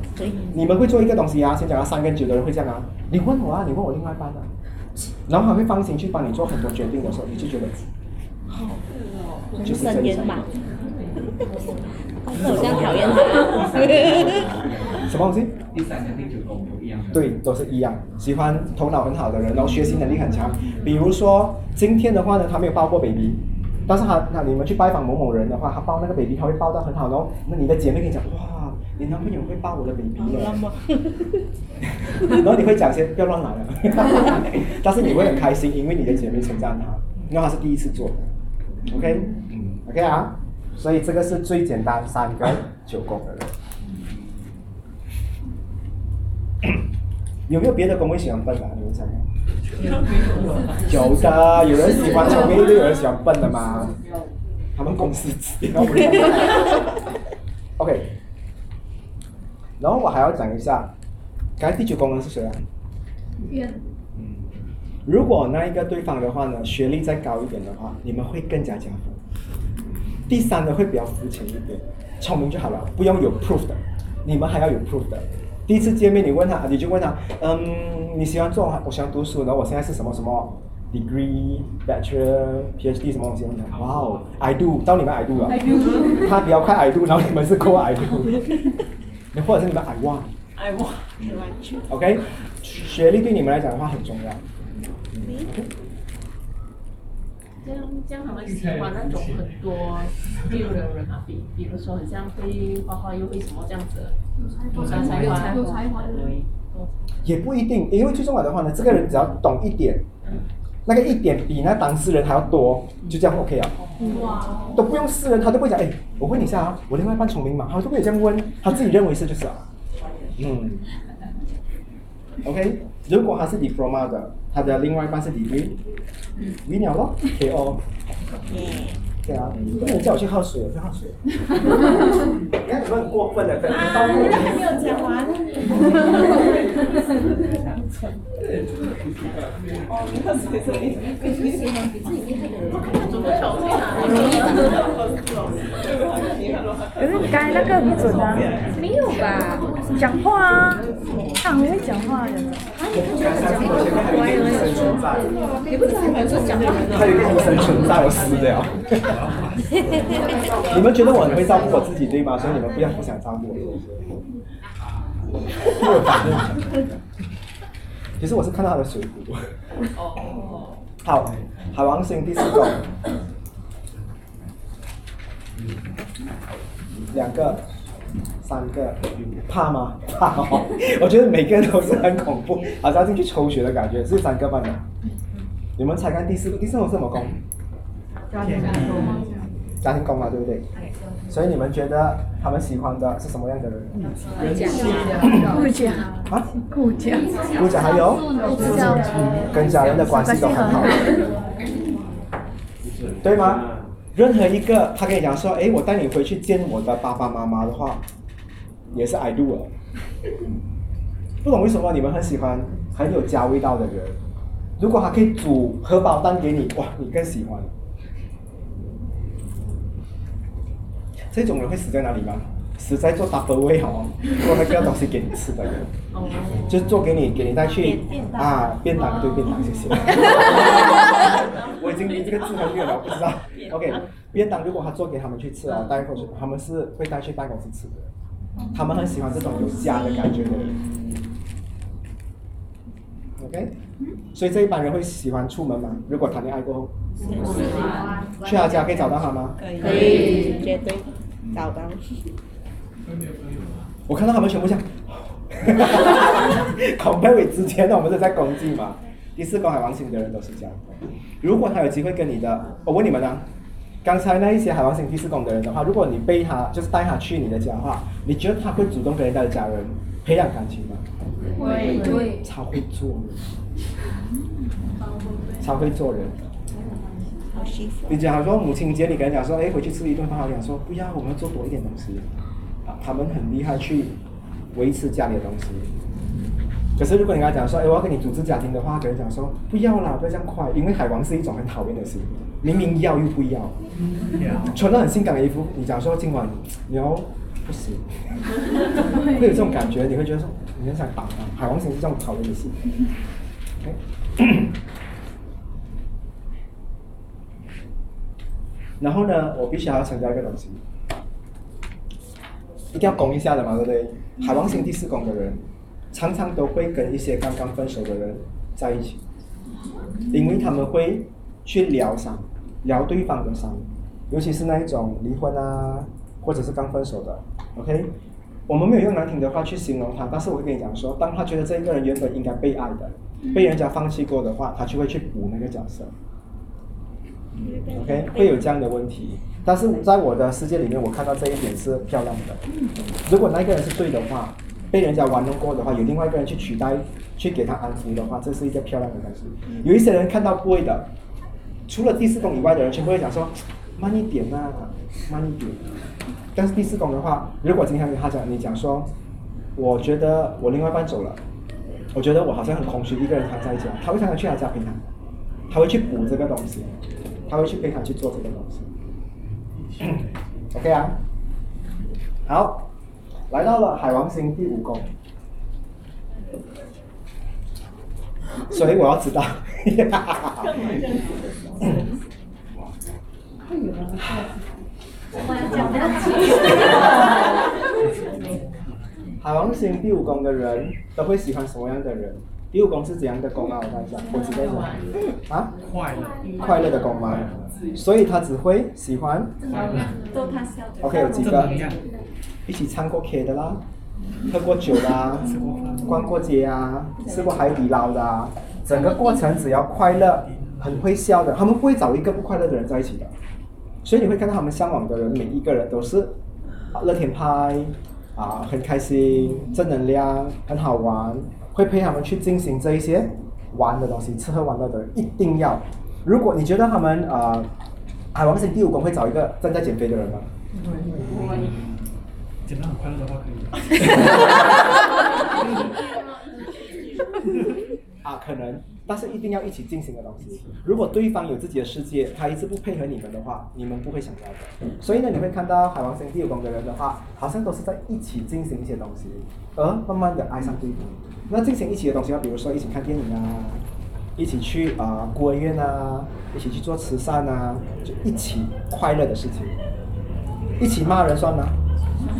你们会做一个东西啊，先讲到三跟九的人会这样啊，你问我啊，你问我另外一半啊，然后他会放心去帮你做很多决定的时候，你就觉得好，就是这一种。
深渊吧。我这样讨厌他。[laughs]
什么东西？
第三跟第九宫不一样。
对，都是一样，喜欢头脑很好的人，然后学习能力很强。比如说今天的话呢，他没有抱过 baby，但是他那你们去拜访某某人的话，他抱那个 baby，他会抱到很好，然后那你的姐妹跟你讲，哇，你男朋友会抱我的 baby 了，[laughs] 然后你会讲些不要乱来了，[laughs] 但是你会很开心，因为你的姐妹称赞他，因为他是第一次做的，OK，嗯，OK 啊，所以这个是最简单三个九宫的人。有没有别的工会喜欢笨的、啊？你们猜看。有的，有人喜欢聪明，就有人喜欢笨的嘛。他们公司指标不一样。OK，然后我还要讲一下，刚才第九功能是谁啊？
冤。
嗯，如果那一个对方的话呢，学历再高一点的话，你们会更加加分。第三呢会比较肤浅一点，聪明就好了，不用有 proof 的，你们还要有 proof 的。第一次见面，你问他，你就问他，嗯，你喜欢做？我喜欢读书，然后我现在是什么什么 degree、bachelor、PhD 什么东西？问他，哇哦，I do，到你们 I do 了，[laughs] 他比较快 I do，然后你们是 go I do，你 [laughs] 或者是你们 I want。
I
want，OK，学历对你们来讲的话很重要。
这样这样他们喜欢那种很多 skill 的人啊，比比如说很像会画画又会什么这样子，有才华，
有才华的人
对，
也不一定，因为最重要的话呢，这个人只要懂一点，那个一点比那当事人还要多，就这样 OK 啊。
哇，
都不用私人，他都不会讲，哎，我问你一下啊，我另外一半聪明吗？他都不会这样问，他自己认为是就是啊。嗯。OK，如果他是 diploma 的，他的另外一半是 degree，鱼鸟咯，KO。对啊，不能叫我去喝水，我去喝水。你看你们很过分的，等到
还没有讲完。哦，你看谁谁
怎么手在哪
可是你刚才那个很准啊，
没有吧？
讲话啊，他很会讲话的。
你不是还没说讲话
他有一个医生存在，我死了。你们觉得我很会照顾我自己对吗？所以你们不要不想照顾我，是不是？因为我反正，其实我是看到他的水壶。好，海王星第四宫，两个，三个，怕吗？怕哦！我觉得每个人都是很恐怖，[laughs] 好像进去抽血的感觉。是三个半的，你们猜看第四个，第四种是什么宫？家庭宫嘛，对不对？所以你们觉得他们喜欢的是什么样的人？
顾家，
啊？
顾家，
顾家还有跟家人的关系都很好，对吗？任何一个他跟你讲说，哎，我带你回去见我的爸爸妈妈的话，也是 I do 了。不懂为什么你们很喜欢很有家味道的人，如果他可以煮荷包蛋给你，哇，你更喜欢。这种人会死在哪里吗？死在做 double way 哦，做那个东西给你吃的。人，就做给你，给你带去啊，便当对便当，谢谢。[laughs] 我已经离这个字很远了，我不知道。OK，便当如果他做给他们去吃啊，带过去，他们是会带去办公室吃的，他们很喜欢这种有家的感觉的人。OK，所以这一般人会喜欢出门吗？如果谈恋爱过后，去他家可以找到他吗？
可以，绝对找到。
我看到他们全部这样 compare with 之前的我们是在攻击嘛。第四宫海王星的人都是这样。如果他有机会跟你的，我问你们呢、刚才那一些海王星第四宫的人的话，如果你背他，就是带他去你的家的话，你觉得他会主动跟人家的家人培养感情吗？
会会
超会做人，超会做人。你讲说母亲节，你跟人讲说，哎，回去吃一顿饭，他讲说不要，我们要做多一点东西。他们很厉害去维持家里的东西。可是如果你跟他讲说，哎，我要跟你组织家庭的话，可能讲说不要啦，不要这样快，因为海王是一种很讨厌的事，明明要又不要，穿了很性感的衣服，你讲说今晚你要不行，会有这种感觉，你会觉得说你很想打他。海王星是这种讨厌的事。[coughs] 然后呢，我必须还要强调一个东西，一定要攻一下的嘛，对不对？海王星第四宫的人，常常都会跟一些刚刚分手的人在一起，因为他们会去疗伤，疗对方的伤，尤其是那一种离婚啊，或者是刚分手的。OK，我们没有用难听的话去形容他，但是我会跟你讲说，当他觉得这一个人原本应该被爱的，被人家放弃过的话，他就会去补那个角色。OK，会有这样的问题，但是在我的世界里面，我看到这一点是漂亮的。如果那个人是对的话，被人家玩弄过的话，有另外一个人去取代，去给他安抚的话，这是一个漂亮的东西。有一些人看到不会的，除了第四宫以外的人，全部会讲说慢一点啊，慢一点。但是第四宫的话，如果今天他讲你讲说，我觉得我另外一半走了，我觉得我好像很空虚，一个人躺在家，他会想要去他家陪他，他会去补这个东西。他会去陪他去做这个东西，OK 啊，好，来到了海王星第五宫，所以我要知道，[laughs] 海王星第五宫的人都会喜欢什么样的人？第五宫是怎样的宫啊？我看一下，我知道是啊，
快乐，
快乐的宫吗？所以他只会喜欢
逗他笑。
OK，有几个一起唱过 K 的啦，喝过酒啦，[laughs] 逛过街啊，吃过海底捞的啊，整个过程只要快乐，很会笑的，他们不会找一个不快乐的人在一起的。所以你会看到他们向往的人，每一个人都是乐天派啊，很开心，正能量，很好玩。会陪他们去进行这一些玩的东西，吃喝玩乐的人一定要。如果你觉得他们呃，海王星第五宫会找一个正在减肥的人吗？
会。减得很快乐的话可
以。[laughs] 啊，可能。但是一定要一起进行的东西。如果对方有自己的世界，他一直不配合你们的话，你们不会想要的。所以呢，你会看到海王星第五宫的人的话，好像都是在一起进行一些东西，而慢慢的爱上对方。那进行一起的东西，比如说一起看电影啊，一起去啊孤儿院啊，一起去做慈善啊，就一起快乐的事情。一起骂人算吗？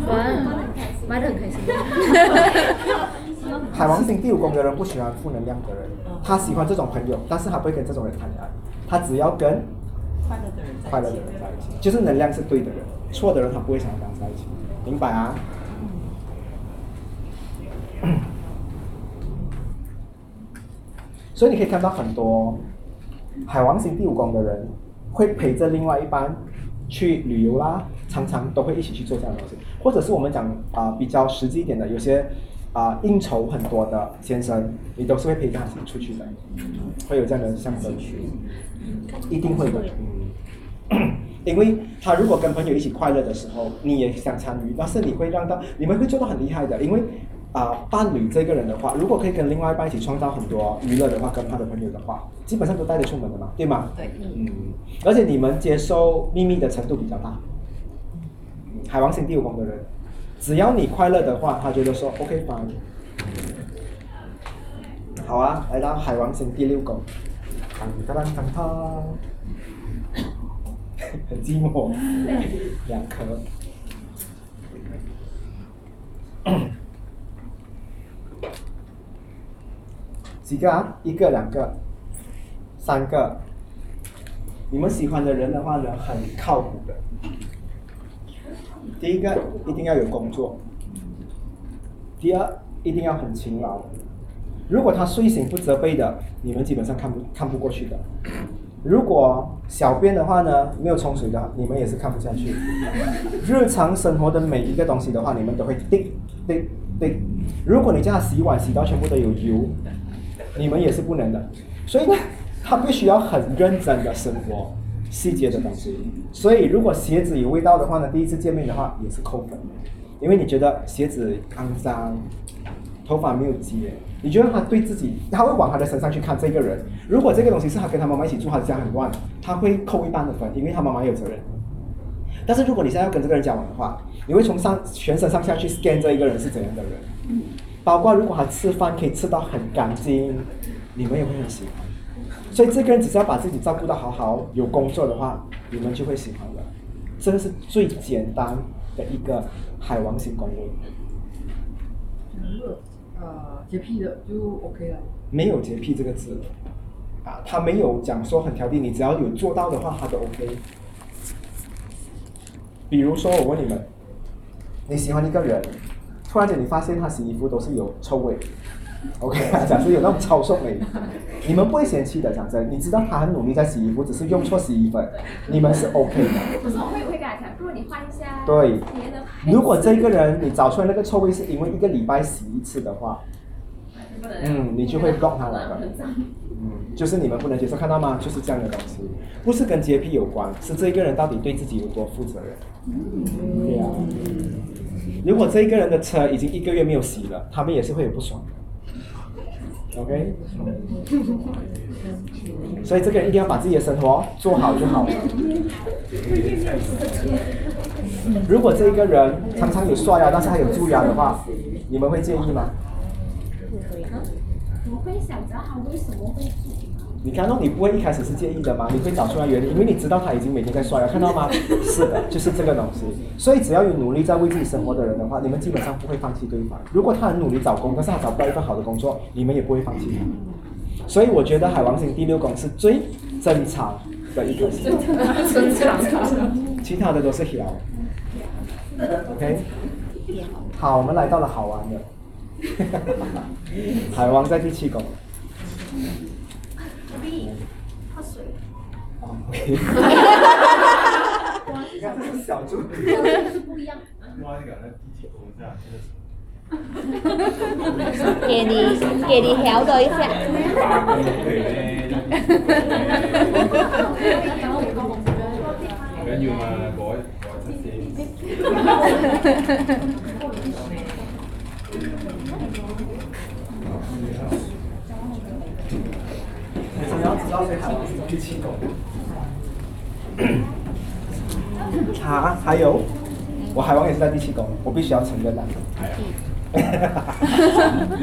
算，[laughs] 骂得很开心。[laughs] [laughs]
海王星第五宫的人不喜欢负能量的人，他喜欢这种朋友，但是他不会跟这种人谈恋爱，他只要跟
快乐的人
快乐的人在一起，就是能量是对的人，错的人他不会想跟他在一起，明白啊？所以你可以看到很多海王星第五宫的人会陪着另外一半去旅游啦，常常都会一起去做这样的东西，或者是我们讲啊比较实际一点的，有些。啊，应酬很多的先生，你都是会陪他出去的，会有这样的象征，一定会的。嗯，因为他如果跟朋友一起快乐的时候，你也想参与，但是你会让到你们会做到很厉害的，因为啊，伴侣这个人的话，如果可以跟另外一半一起创造很多娱乐的话，跟他的朋友的话，基本上都带得出门的嘛，对吗？
对。
嗯，而且你们接受秘密的程度比较大。海王星第五宫的人。只要你快乐的话，他觉得说 OK fine。好啊，来到海王星第六宫，当当当当，很寂寞，两颗，几个啊？一个、两个、三个。你们喜欢的人的话呢，很靠谱的。第一个一定要有工作，第二一定要很勤劳。如果他睡醒不责备的，你们基本上看不看不过去的。如果小便的话呢，没有冲水的，你们也是看不下去。日常生活的每一个东西的话，你们都会滴滴滴。如果你叫他洗碗洗到全部都有油，你们也是不能的。所以呢，他必须要很认真的生活。细节的东西，所以如果鞋子有味道的话呢，第一次见面的话也是扣分，因为你觉得鞋子肮脏，头发没有接，你觉得他对自己，他会往他的身上去看这个人。如果这个东西是他跟他妈妈一起住，他家很乱，他会扣一半的分，因为他妈妈有责任。但是如果你现在要跟这个人交往的话，你会从上全身上下去 scan 这一个人是怎样的人，包括如果他吃饭可以吃到很干净，你们也会很喜欢。所以这个人只是要把自己照顾得好好，有工作的话，你们就会喜欢了。这个是最简单的一个海王星宫位。
呃，洁癖的就 OK 了。
没有洁癖这个字，啊，他没有讲说很挑剔，你只要有做到的话，他都 OK。比如说，我问你们，你喜欢一个人，突然间你发现他洗衣服都是有臭味，OK，[laughs] 假设有那种超臭味，你们不会嫌弃的，讲真，你知道他很努力在洗衣服，只是用错洗衣粉，你们是 OK 的。
可是我会会跟他讲，不如你换一下
对。如果这个人你找出来那个臭味是因为一个礼拜洗一次的话，嗯，你就会 block 他了的。嗯，就是你们不能接受，看到吗？就是这样的东西，不是跟洁癖有关，是这个人到底对自己有多负责任。对呀、如果这一个人的车已经一个月没有洗了，他们也是会有不爽的。OK，所以这个人一定要把自己的生活做好就好了。如果这个人常常有刷牙，但是还有蛀牙的话，你们会介意吗？
我会想着他为什么会
你看到你不会一开始是介意的吗？你会找出来原因，因为你知道他已经每天在刷牙，看到吗？[laughs] 是的，就是这个东西。所以只要有努力在为自己生活的人的话，你们基本上不会放弃对方。如果他很努力找工，但是他找不到一份好的工作，你们也不会放弃他。所以我觉得海王星第六宫是最正常的一颗星，
正常。
其他的都是小。OK，好，我们来到了好玩的，[laughs] 海王在第七宫。
喝水？
哦，OK。你看这是小猪。
是不一样。
挖一个那地铁头这样，
给你给你调的一下。
八公腿咧。緊要嘛，改改出先。
你要知道谁海王是第七宫。[coughs] 啊，还有，我海王也是在第七宫，我必须要承认的。[laughs]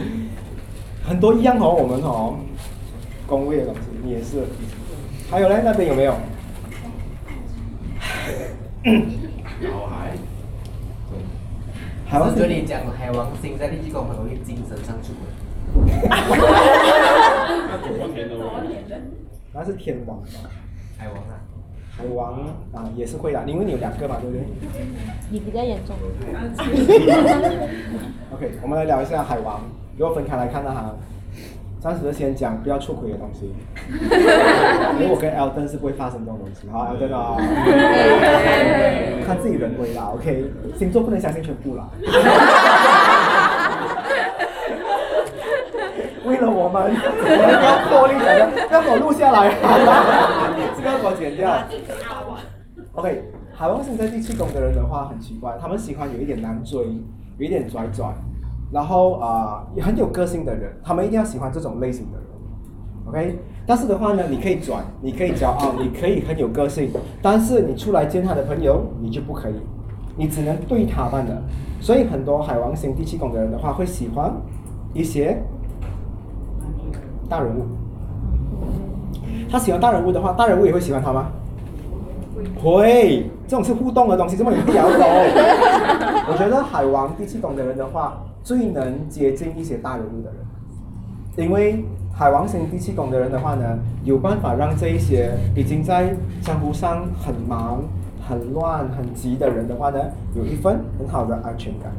很多一样哦，我们哦，宫位的东西，你也是。还有嘞，那边有没有？[coughs]
好海。
海王
这
星
里讲海王星在第七宫很容易精神上出轨。[laughs]
那是天王吧？
海王啊，
海王啊也是会的，因为你有两个嘛，对不对
你比较严重。[laughs]
OK，我们来聊一下海王，如果分开来看的哈，暂时先讲不要出轨的东西，[laughs] 因为我跟 Elton 是不会发生这种东西，好 Elton 啊，[laughs] 看自己人为啦，OK，星座不能相信全部啦。为了我们，我们要破例讲的，要给我录下来，这个要给我剪掉。OK，海王星在第七宫的人的话很奇怪，他们喜欢有一点难追，有一点拽拽，然后啊、也很有个性的人，他们一定要喜欢这种类型的人。OK，但是的话呢，你可以拽，你可以骄傲，你可以很有个性，但是你出来见他的朋友，你就不可以，你只能对他办的。所以很多海王星第七宫的人的话，会喜欢一些大人物。他喜欢大人物的话，大人物也会喜欢他吗？会，这种是互动的东西，这么你不要懂。[laughs] 我觉得海王第七宫的人的话，最能接近一些大人物的人，因为海王星第七宫的人的话呢，有办法让这一些已经在江湖上很忙、很乱、很急的人的话呢，有一份很好的安全感。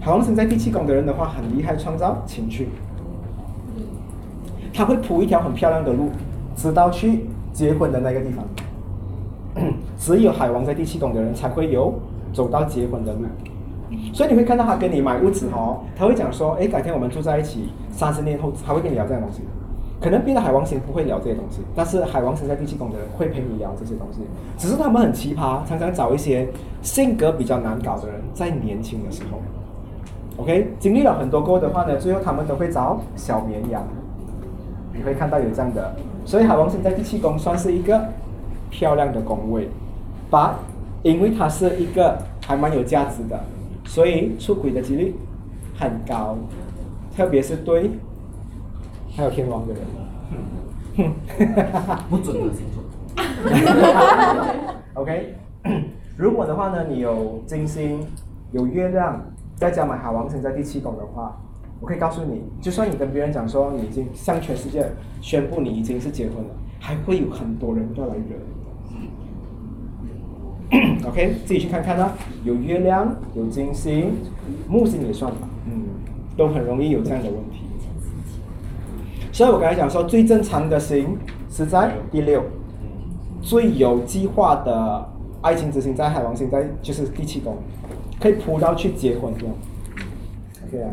海王星在第七宫的人的话，很厉害，创造情趣。他会铺一条很漂亮的路，直到去结婚的那个地方。[clears throat] 只有海王在第七宫的人才会有走到结婚的路。所以你会看到他跟你买屋子哦，他会讲说，哎，改天我们住在一起，三十年后他会跟你聊这样东西。可能别的海王星不会聊这些东西，但是海王星在第七宫的人会陪你聊这些东西。只是他们很奇葩，常常找一些性格比较难搞的人，在年轻的时候。OK，经历了很多过的话呢，最后他们都会找小绵羊。你会看到有这样的，所以海王星在第七宫算是一个漂亮的宫位，把，因为它是一个还蛮有价值的，所以出轨的几率很高，特别是对还有天王的人。[laughs]
不准的星座。[laughs]
OK，[coughs] 如果的话呢，你有金星、有月亮，再加上海王星在第七宫的话，我可以告诉你，就算你跟别人讲说你已经向全世界宣布你已经是结婚了，还会有很多人要来惹你。[coughs] OK，自己去看看啦、有月亮，有金星，木星也算吧，嗯，都很容易有这样的问题。所以我刚才讲说，最正常的星是在第六，最有计划的爱情之星在海王星在就是第七宫，可以扑到去结婚这样。OK 啊。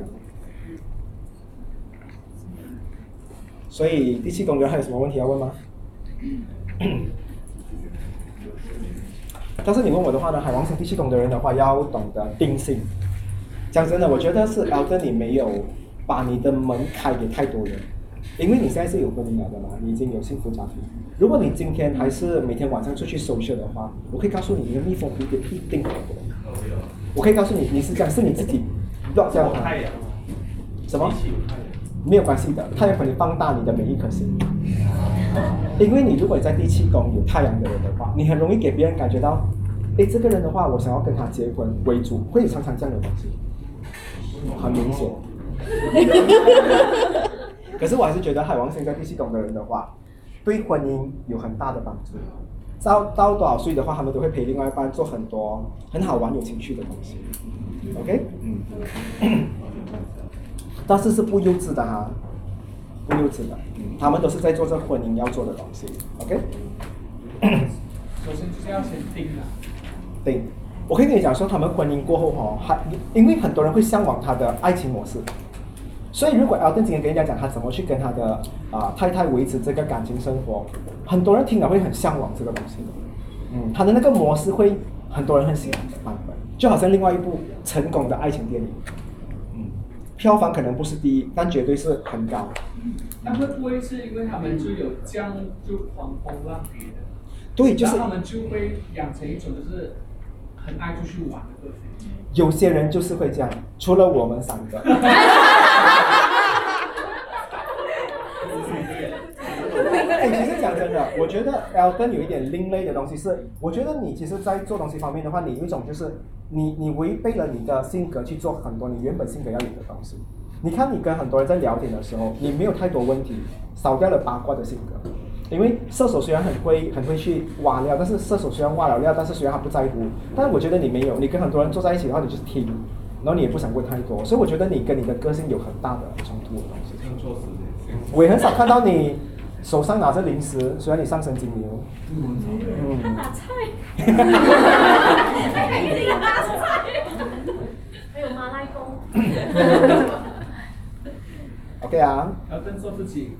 所以第七宫的人还有什么问题要问吗？但是你问我的话呢，海王星第七宫的人的话要懂得定性。讲真的，我觉得是 L 哥你没有把你的门开给太多人，因为你现在是有婚姻了的嘛，你已经有幸福家庭。如果你今天还是每天晚上出去 social 的话，我可以告诉你，你的蜜蜂蝴蝶一定很多。我可以告诉你，你是这样，是你自己乱这样啊
太阳，
什么？没有关系的，太阳帮你放大你的每一颗星。因为你如果在第七宫有太阳的人的话，你很容易给别人感觉到，诶，这个人的话，我想要跟他结婚为主，会有常常这样的东西，很明显。[laughs] 可是我还是觉得海王星在第七宫的人的话，对婚姻有很大的帮助。到到多少岁的话，他们都会陪另外一半做很多很好玩、有情趣的东西。OK，嗯。但是是不幼稚的哈，不幼稚的，嗯他们都是在做这婚姻要做的东西，OK？
首先就是要先定了。
定，我可以跟你讲说，他们婚姻过后哈，还因为很多人会向往他的爱情模式，所以如果 Alden 今天跟人家讲他怎么去跟他的啊、太太维持这个感情生活，很多人听了会很向往这个东西，嗯，他的那个模式会很多人很喜欢。的版本，就好像另外一部成功的爱情电影，嗯，票房可能不是第一，但绝对是很高。
那会不会是因为他们就有这样就狂风浪雨的？
对，就是
他们就会养成一种就是很爱出去玩的个性。
有些人就是会这样，除了我们三个。[laughs] 哎，其实讲真的，我觉得 Elton 有一点另类的东西是，我觉得你其实，在做东西方面的话，你有一种就是你你违背了你的性格去做很多你原本性格要有的东西。你看你跟很多人在聊天的时候，你没有太多问题，少掉了八卦的性格。因为射手虽然很会很会去挖料，但是射手虽然挖了料，但是虽然他不在乎，但我觉得你没有，你跟很多人坐在一起的话，你就是听，然后你也不想问太多，所以我觉得你跟你的个性有很大的冲突的东西。我也很少看到你手上拿着零食，虽然你上升金牛。嗯。
他 [laughs] 拿菜，他肯定拿菜，还有马来公。
OK 啊，
要更做自己。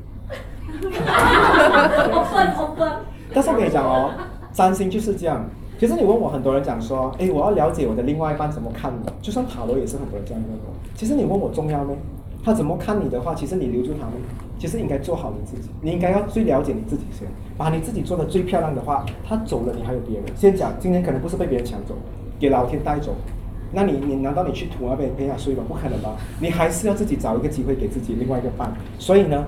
open open，
但是我跟你讲哦，占星就是这样。其实你问我，很多人讲说，哎，我要了解我的另外一半怎么看我，就算塔罗也是很多人这样问我。其实你问我重要吗？他怎么看你的话，其实你留住他们，其实应该做好你自己，你应该要最了解你自己先，把你自己做的最漂亮的话，他走了你还有别人。先讲，今天可能不是被别人抢走，给老天带走。那你你难道你去土那边陪他睡吗？不可能吧？你还是要自己找一个机会给自己另外一个伴。所以呢，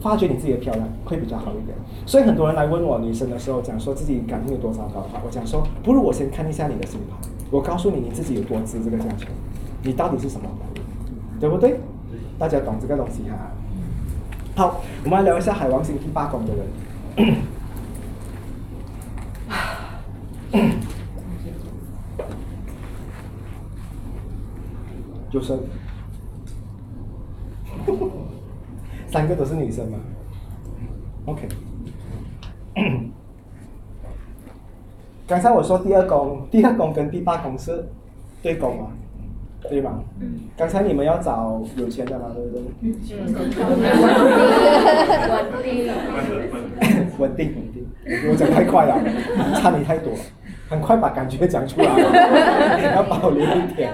发掘你自己的漂亮会比较好一点。所以很多人来问我女生的时候，讲说自己感情有多糟糕的话，我讲说，不如我先看一下你的星盘，我告诉你你自己有多值这个价钱，你到底是什么，对不对？大家懂这个东西哈。好，我们来聊一下海王星第八宫的人。就是，三个都是女生吗？OK。刚才我说第二宫，第二宫跟第八宫是对宫嘛，对吧？刚才你们要找有钱的嘛，对不对？稳定。稳定，我讲太快了，差你太多了，很快把感觉讲出来了，要保留一点。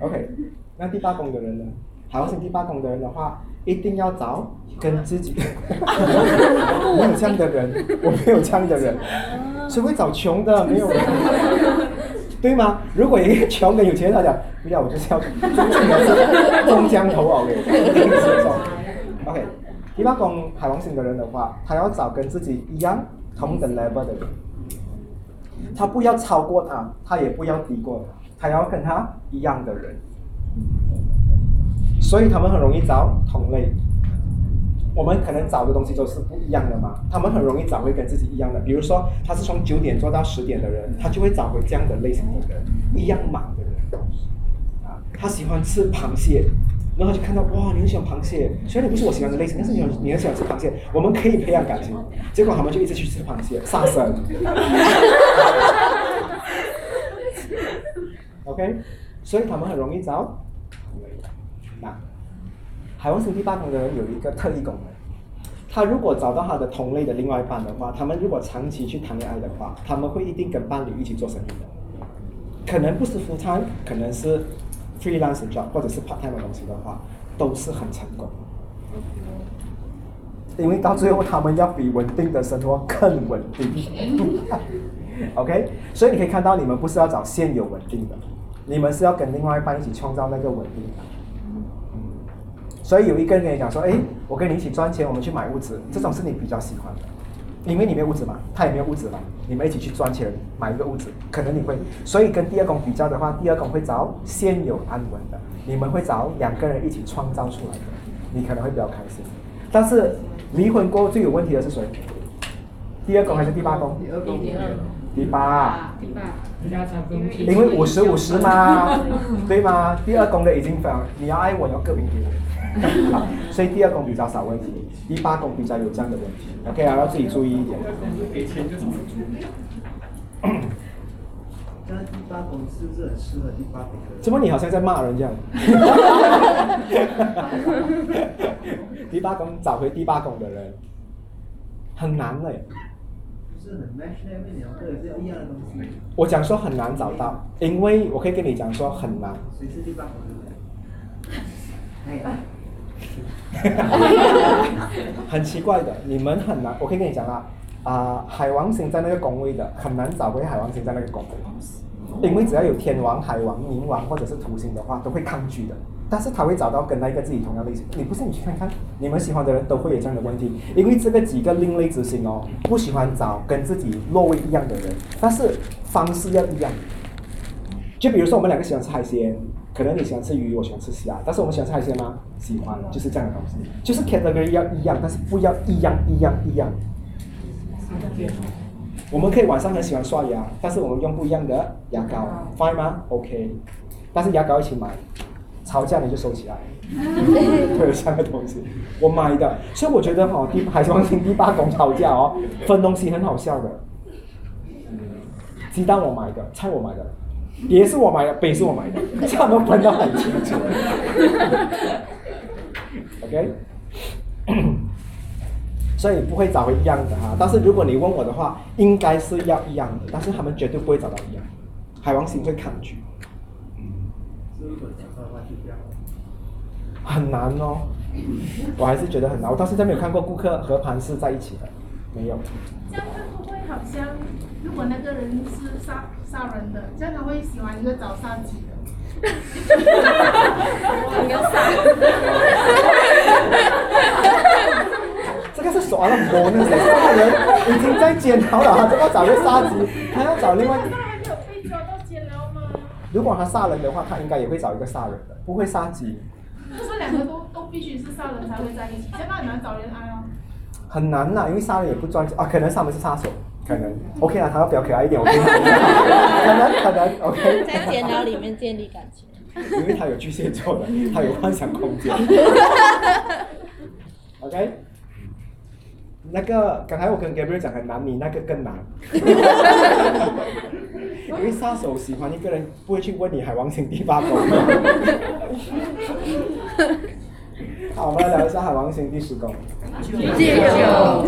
OK，那第八宫的人呢？海王星第八宫的人的话，一定。要找跟自己没有这样的人，我没有这样的人，谁会找穷的？没有人，对吗？如果一个穷的有钱人他讲，不要，我就是要中江头 OK，第八宫海王星的人的话，他要找跟自己一样同等 level 的人，他不要超过他，他也不要低过他，他要跟他一样的人。所以他们很容易找同类。我们可能找的东西都是不一样的嘛，他们很容易找回跟自己一样的。比如说，他是从九点做到十点的人，他就会找回这样的类型的人，一样忙的人。啊，他喜欢吃螃蟹，然后就看到哇，你很喜欢螃蟹，虽然你不是我喜欢的类型，但是你很你很喜欢吃螃蟹，我们可以培养感情。结果他们就一直去吃螃蟹，杀生。[laughs] OK，所以他们很容易找。那海王星第八宫的人有一个特异功能，他如果找到他的同类的另外一半的话，他们如果长期去谈恋爱的话，他们会一定跟伴侣一起做生意的，可能不是 full time，可能是 freelance job 或者是 part time 的东西的话，都是很成功。因为到最后他们要比稳定的生活更稳定。[laughs] OK，所以你可以看到，你们不是要找现有稳定的，你们是要跟另外一半一起创造那个稳定的。所以有一个人跟你讲说，哎，我跟你一起赚钱，我们去买屋子，这种是你比较喜欢的，因为你没有屋子嘛，他也没有屋子嘛，你们一起去赚钱买一个屋子，可能你会，所以跟第二宫比较的话，第二宫会找现有安稳的，你们会找两个人一起创造出来的，你可能会比较开心。但是离婚过后最有问题的是谁？第二宫还是第八宫？
第二宫。
第八。
第八。
因为五十五十嘛，对吗？第二宫的已经非常，你要爱我，你要各平给我。所以第二宫比较少问题，第八宫比较有这样的问题。OK 啊，要自己注意一点。
给钱就怎么
那第八宫是不是很适合第八宫？
怎么你好像在骂人这样？第八宫找回第八宫的人很难嘞。
不是很 match 那边两个是一样的东西。
我讲说很难找到，因为我可以跟你讲说很难。
谁是第八宫的人？哎。[laughs]
很奇怪的，你们很难。我可以跟你讲啊，啊，海王星在那个宫位的很难找回海王星在那个宫位，因为只要有天王、海王、冥王或者是土星的话，都会抗拒的。但是他会找到跟那一个自己同样类型。你不信你去看看，你们喜欢的人都会有这样的问题，因为这个几个另类之星哦，不喜欢找跟自己落位一样的人，但是方式要一样。就比如说我们两个喜欢吃海鲜。可能你喜欢吃鱼，我喜欢吃虾，但是我们喜欢吃海鲜吗？喜欢，就是这样的东西，就是 category 要一样，但是不要一样一样一样。我们可以晚上很喜欢刷牙，但是我们用不一样的牙膏，fine 吗？OK，但是牙膏一起买，吵架你就收起来，[laughs] 会有这样的东西，我买的，所以我觉得哈，第海王星第八宫吵架哦，分东西很好笑的，鸡蛋我买的，菜我买的。碟是我买的，杯是我买的，他们分得很清楚。[laughs] OK，[coughs] 所以不会找回一样的哈。但是如果你问我的话，应该是要一样的，但是他们绝对不会找到一样。海王星会抗拒。[laughs] 很难哦，我还是觉得很难。我到现在没有看过顾客和盘是在一起的，没有。
这样会不会好像，如果那个人是杀杀人的，这样他会喜欢一个找杀鸡的？
这个是耍了魔呢，杀人已经在监牢了，他怎么找个杀鸡？他要找另外。
他还没有被抓到监牢吗？
如果他杀人的话，他应该也会找一个杀人的，不会杀鸡。
就是两个都都必须是杀人才会在一起，现在很难找恋爱哦。
很难呐，因为杀人也不专啊，可能他们是杀手，可能 OK 啊，他要比较可爱一点，我跟你讲，可能可能 OK。
在电脑里面建立感情。
因为他有巨蟹座的，他有幻想空间。[laughs] OK。那个刚才我跟 Gabriel 讲很难，你那个更难。[laughs] 因为杀手喜欢一个人，不会去问你海王星第八宫。好，我们来聊一下海王星第十宫。第九，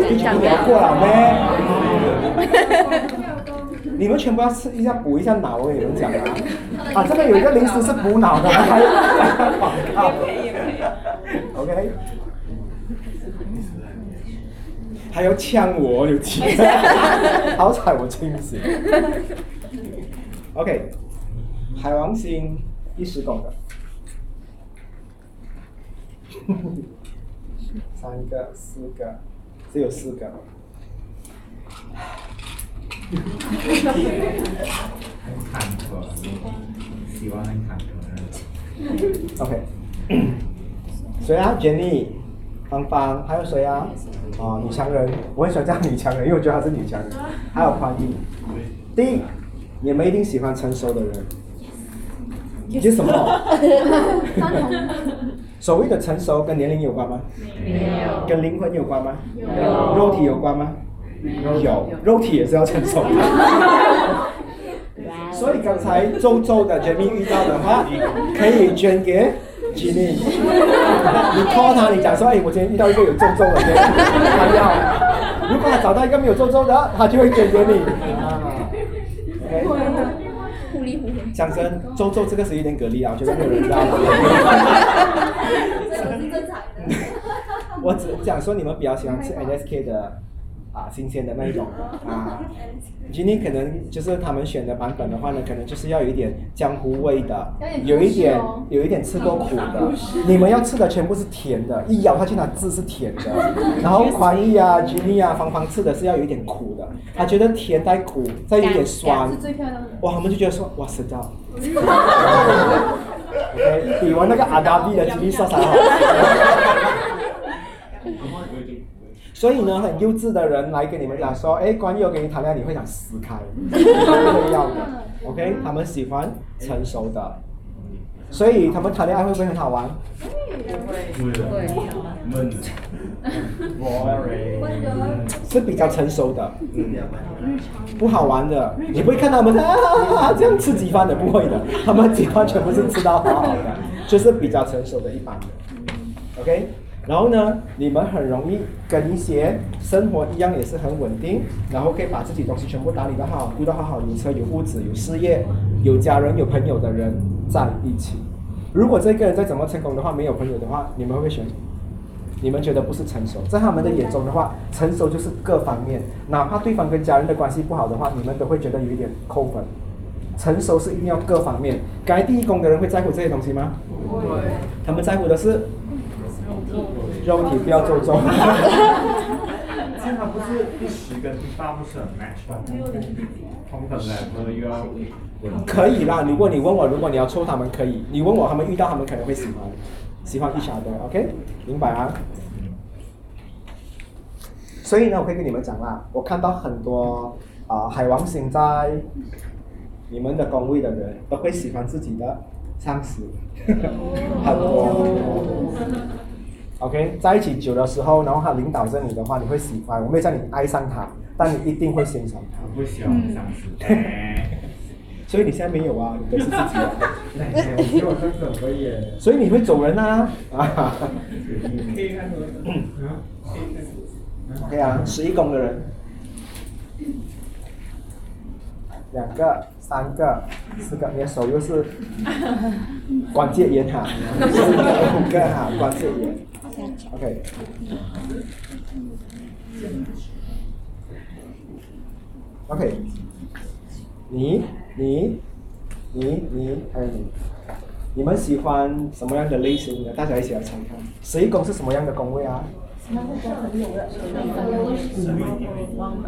第九聊过了没？[laughs] 你们全部要吃一下补一下脑，我跟你们讲啊！啊，这边有一个零食是补脑的，还有 [laughs] 广告。OK。还要呛我，有气！[laughs] 好彩我清醒。OK，海王星第十宫的，三个、四个，只有四个。
很坎坷，希望很坎坷。
OK，谁啊？Jenny，芳芳，还有谁啊？哦，女强人，我很喜欢叫女强人，因为我觉得她是女强人。还有宽毅。第一，你们一定喜欢成熟的人。你是什么？[laughs] [laughs] 所谓的成熟跟年龄有关吗？
没有。
跟灵魂有关吗？
有
肉体有关吗？有，肉体也是要成熟的。[laughs] 所以刚才周周的 Jenny 遇到的话，[laughs] 可以捐给 Jenny。[laughs] 你 call 他，你讲说，哎，我今天遇到一个有皱皱的，他要。如果他找到一个没有皱皱的，他就会捐给你。啊，OK。讲真，周周这个是有点蛤蜊啊，我觉得没有人知道。[laughs]
这个是正常的。
我只讲说你们比较喜欢吃 NSK 的啊新鲜的那一种啊，[laughs] 今天可能就是他们选的版本的话呢，可能就是要有一点江湖味的，有一点有一点吃过苦的。你们要吃的全部是甜的，一咬下去那字是甜的。[laughs] 然后宽毅啊、吉利啊、芳芳吃的是要有一点苦的，他觉得甜带苦，再有点酸，哇，我们就觉得说哇吃到。[laughs] OK，比完那个阿达比的吉利莎莎好。所以呢，很幼稚的人来跟你们讲说，哎，关于我跟你谈恋爱，你会想撕开，[laughs] 不会要的。OK，他们喜欢成熟的，所以他们谈恋爱会不会很好玩？
会会，闷，
是比较成熟的，嗯，不好玩的，你不会看到他们啊 [laughs] 这样吃几饭的，不会的，他们几饭全部是吃到好好的，就是比较成熟的一般的，OK。然后呢，你们很容易跟一些生活一样也是很稳定，然后可以把自己东西全部打理得好，顾得好好，有车有屋子有事业有家人有朋友的人在一起。如果这个人再怎么成功的话，没有朋友的话，你们会不会选？你们觉得不是成熟，在他们的眼中的话，成熟就是各方面，哪怕对方跟家人的关系不好的话，你们都会觉得有一点扣分。成熟是一定要各方面。刚才第一宫的人会在乎这些东西吗？
不会。
他们在乎的是肉体，不要皱皱。
其实它不是第十跟第八不是很 match 吗？同等的，都要
可以啦，如果你问我，如果你要抽他们可以，你问我他们遇到他们可能会喜欢，喜欢一下的，OK，明白啊？所以呢，我可以跟你们讲啦，我看到很多啊、海王星在你们的宫位的人都会喜欢自己的上司，很多。OK，在一起久的时候，然后他领导着你的话，你会喜欢。我没有叫你爱上他，但你一定会欣赏他。
不喜欢上司。[laughs]
所以你现在没有啊，你都是自己啊。所以你会走人啊啊。
可以看多嗯，[laughs] 可以看多
OK 啊，十一宫的人，两个、三个、四个，你的手又是关节炎哈，四个、五个哈，关节炎。OK。OK，你、你、你、你还有你，你们喜欢什么样的类型的？大家一起来猜看，十一宫是什么样的宫位啊？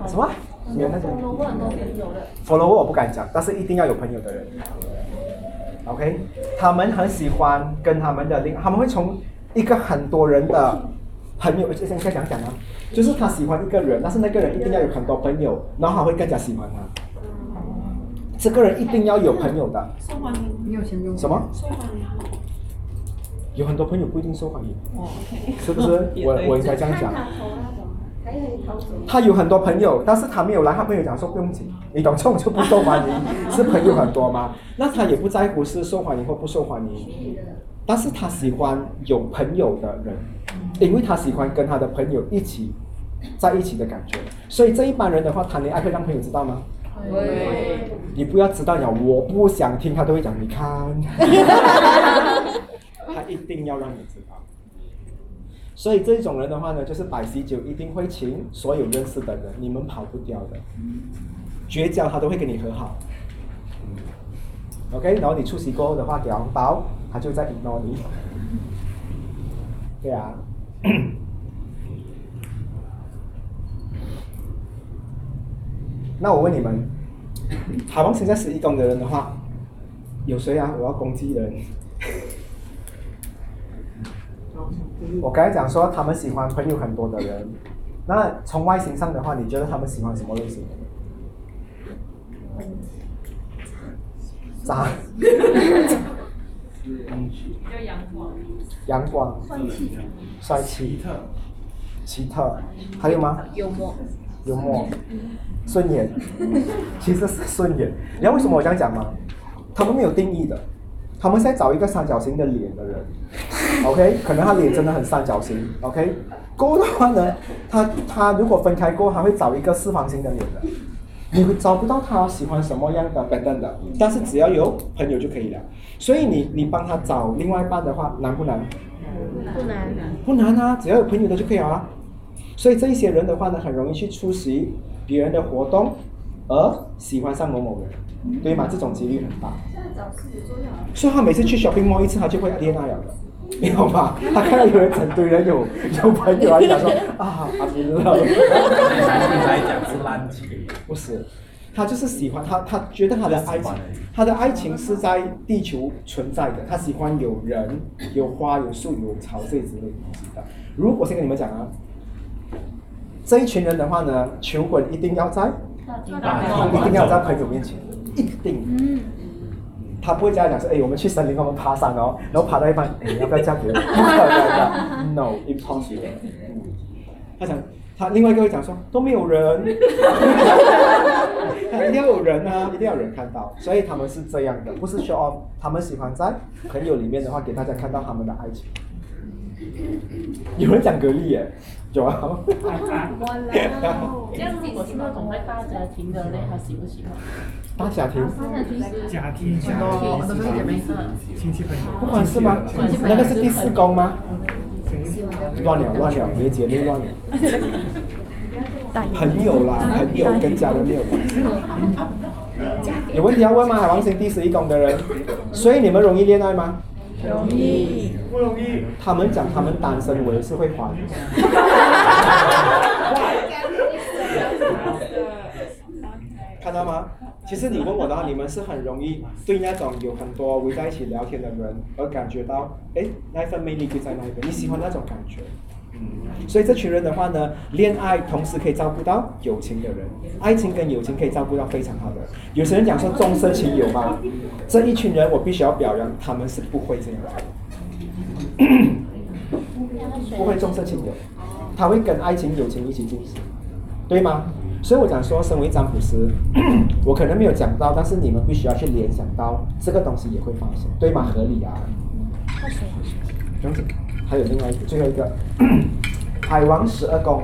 什么？有那种 follower 我不敢讲，但是一定要有朋友的人。OK，他们很喜欢跟他们的另，他们会从一个很多人的朋友，现在讲讲啊，就是他喜欢一个人，但是那个人一定要有很多朋友，然后他会更加喜欢他。这个人一定要有朋友的。
受欢迎，你有钱用
什么？
受欢迎。
有很多朋友不一定受欢迎，
哦，OK。
是不是？[laughs] 我我应该这样讲。他有很多朋友，但是他没有来，他朋友讲说不用紧，你懂这种就不受欢迎，是朋友很多吗？那他也不在乎是受欢迎或不受欢迎，但是他喜欢有朋友的人，因为他喜欢跟他的朋友一起在一起的感觉，所以这一般人的话谈恋爱会让朋友知道吗？
会。
你不要知道讲我不想听，他都会讲你看，[laughs] 他一定要让你知道。所以这种人的话呢，就是摆喜酒一定会请所有认识的人，你们跑不掉的。绝交他都会跟你和好。OK，然后你出席过后的话给红包，他就在 ignore 你。对啊。那我问你们，海王星在十一宫的人的话，有谁啊？我要攻击人。我刚才讲说他们喜欢朋友很多的人，那从外形上的话，你觉得他们喜欢什么类型的人？渣。
就阳光。
阳光。帅气。帅气。
奇特。
奇特。还有吗？
幽默。
幽默。顺眼。其实是顺眼。你知道为什么我这样讲吗？他们没有定义的，他们在找一个三角形的脸的人。OK，可能他脸真的很三角形。OK，勾的话呢，他他如果分开勾，他会找一个四方形的脸的。你会找不到他喜欢什么样的等等的，但是只要有朋友就可以了。所以你你帮他找另外一半的话，难不难？
不难。
不难啊，只要有朋友的就可以啊。所以这一些人的话呢，很容易去出席别人的活动，而喜欢上某某人，对吗？这种几率很大。所以他每次去 shopping mall 一次，他就会恋爱了的。你懂吗？他看到有人成堆人有 [laughs] 有朋友啊，就想说啊，阿明了。
来讲是烂情，
不是，他就是喜欢他，他觉得他的爱情，他的爱情是在地球存在的，他喜欢有人、有花、有树、有草这之类的东西的。如果先跟你们讲啊，这一群人的话呢，求婚一定要在，一定要在朋友面前，一定。嗯。他不会这样讲说，哎，我们去森林，我们爬山哦，然后爬到一半，哎，要不要嫁给我？不可能的，No impossible。他讲，他另外一个会讲说，都没有人，[laughs] 一定要有人啊，一定要有人看到，所以他们是这样的，不是说哦他们喜欢在朋友里面的话，给大家看到他们的爱情。有人讲格力耶，有啊。
这样子我是那种在大家庭的嘞，他喜不喜欢？
大家庭。
家庭家
庭都是姐妹，
亲戚朋友。
不管是吗？那个是第四宫吗？乱了乱了，别姐妹乱了。朋友啦，朋友跟家人没有关系。有问题要问吗？海王星第十一宫的人，所以你们容易恋爱吗？
容易。
不容易。
他们讲他们单身，我也是会还。[laughs] 看到吗？其实你问我的话，你们是很容易对那种有很多围在一起聊天的人而感觉到，哎，那份魅力就在那边，你喜欢那种感觉。嗯，所以这群人的话呢，恋爱同时可以照顾到友情的人，爱情跟友情可以照顾到非常好的。有些人讲说重色轻友吗？这一群人我必须要表扬，他们是不会这样的，[coughs] 不会重色轻友，他会跟爱情友情一起进行，对吗？所以我讲说，身为占卜师，[coughs] 我可能没有讲到，但是你们必须要去联想到这个东西也会发生，对吗？合理啊。不用紧，还有另外一个，最后一个，[clears throat] 海王十二宫，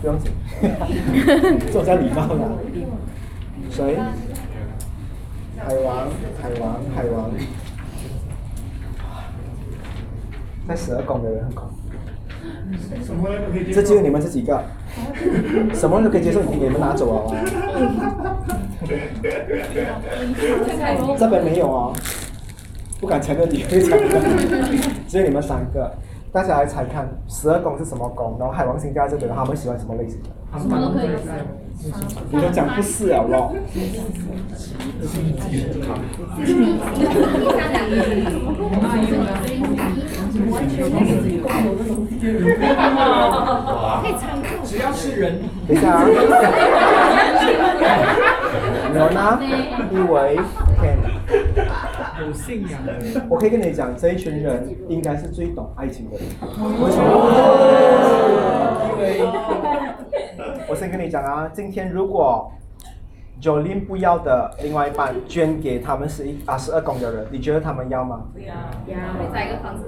不用紧，[laughs] 这叫礼貌的。谁？海王，海王，海王，在十二宫的人很恐怖。这只有你们这几个，什么人都可以接受，你你们拿走啊！[laughs] [laughs] 这边没有哦，不敢承认你会承认，只有你们三个，大家来猜看，十二宫是什么宫？然后海王星在这边，他们喜欢什么类型的？
什么都可以。
你都讲不是了，咯。
可以参考。
只要是人。[laughs]
等一下啊。我呢，以为 can
有信仰的人。
我可以跟你讲，这一群人应该是最懂爱情的人。为什么？因为，我先跟你讲啊，今天如果 Jolin 不要的另外一半捐给他们十一啊十二宫的人，你觉得他们要吗？
不要。要。会找一个房子。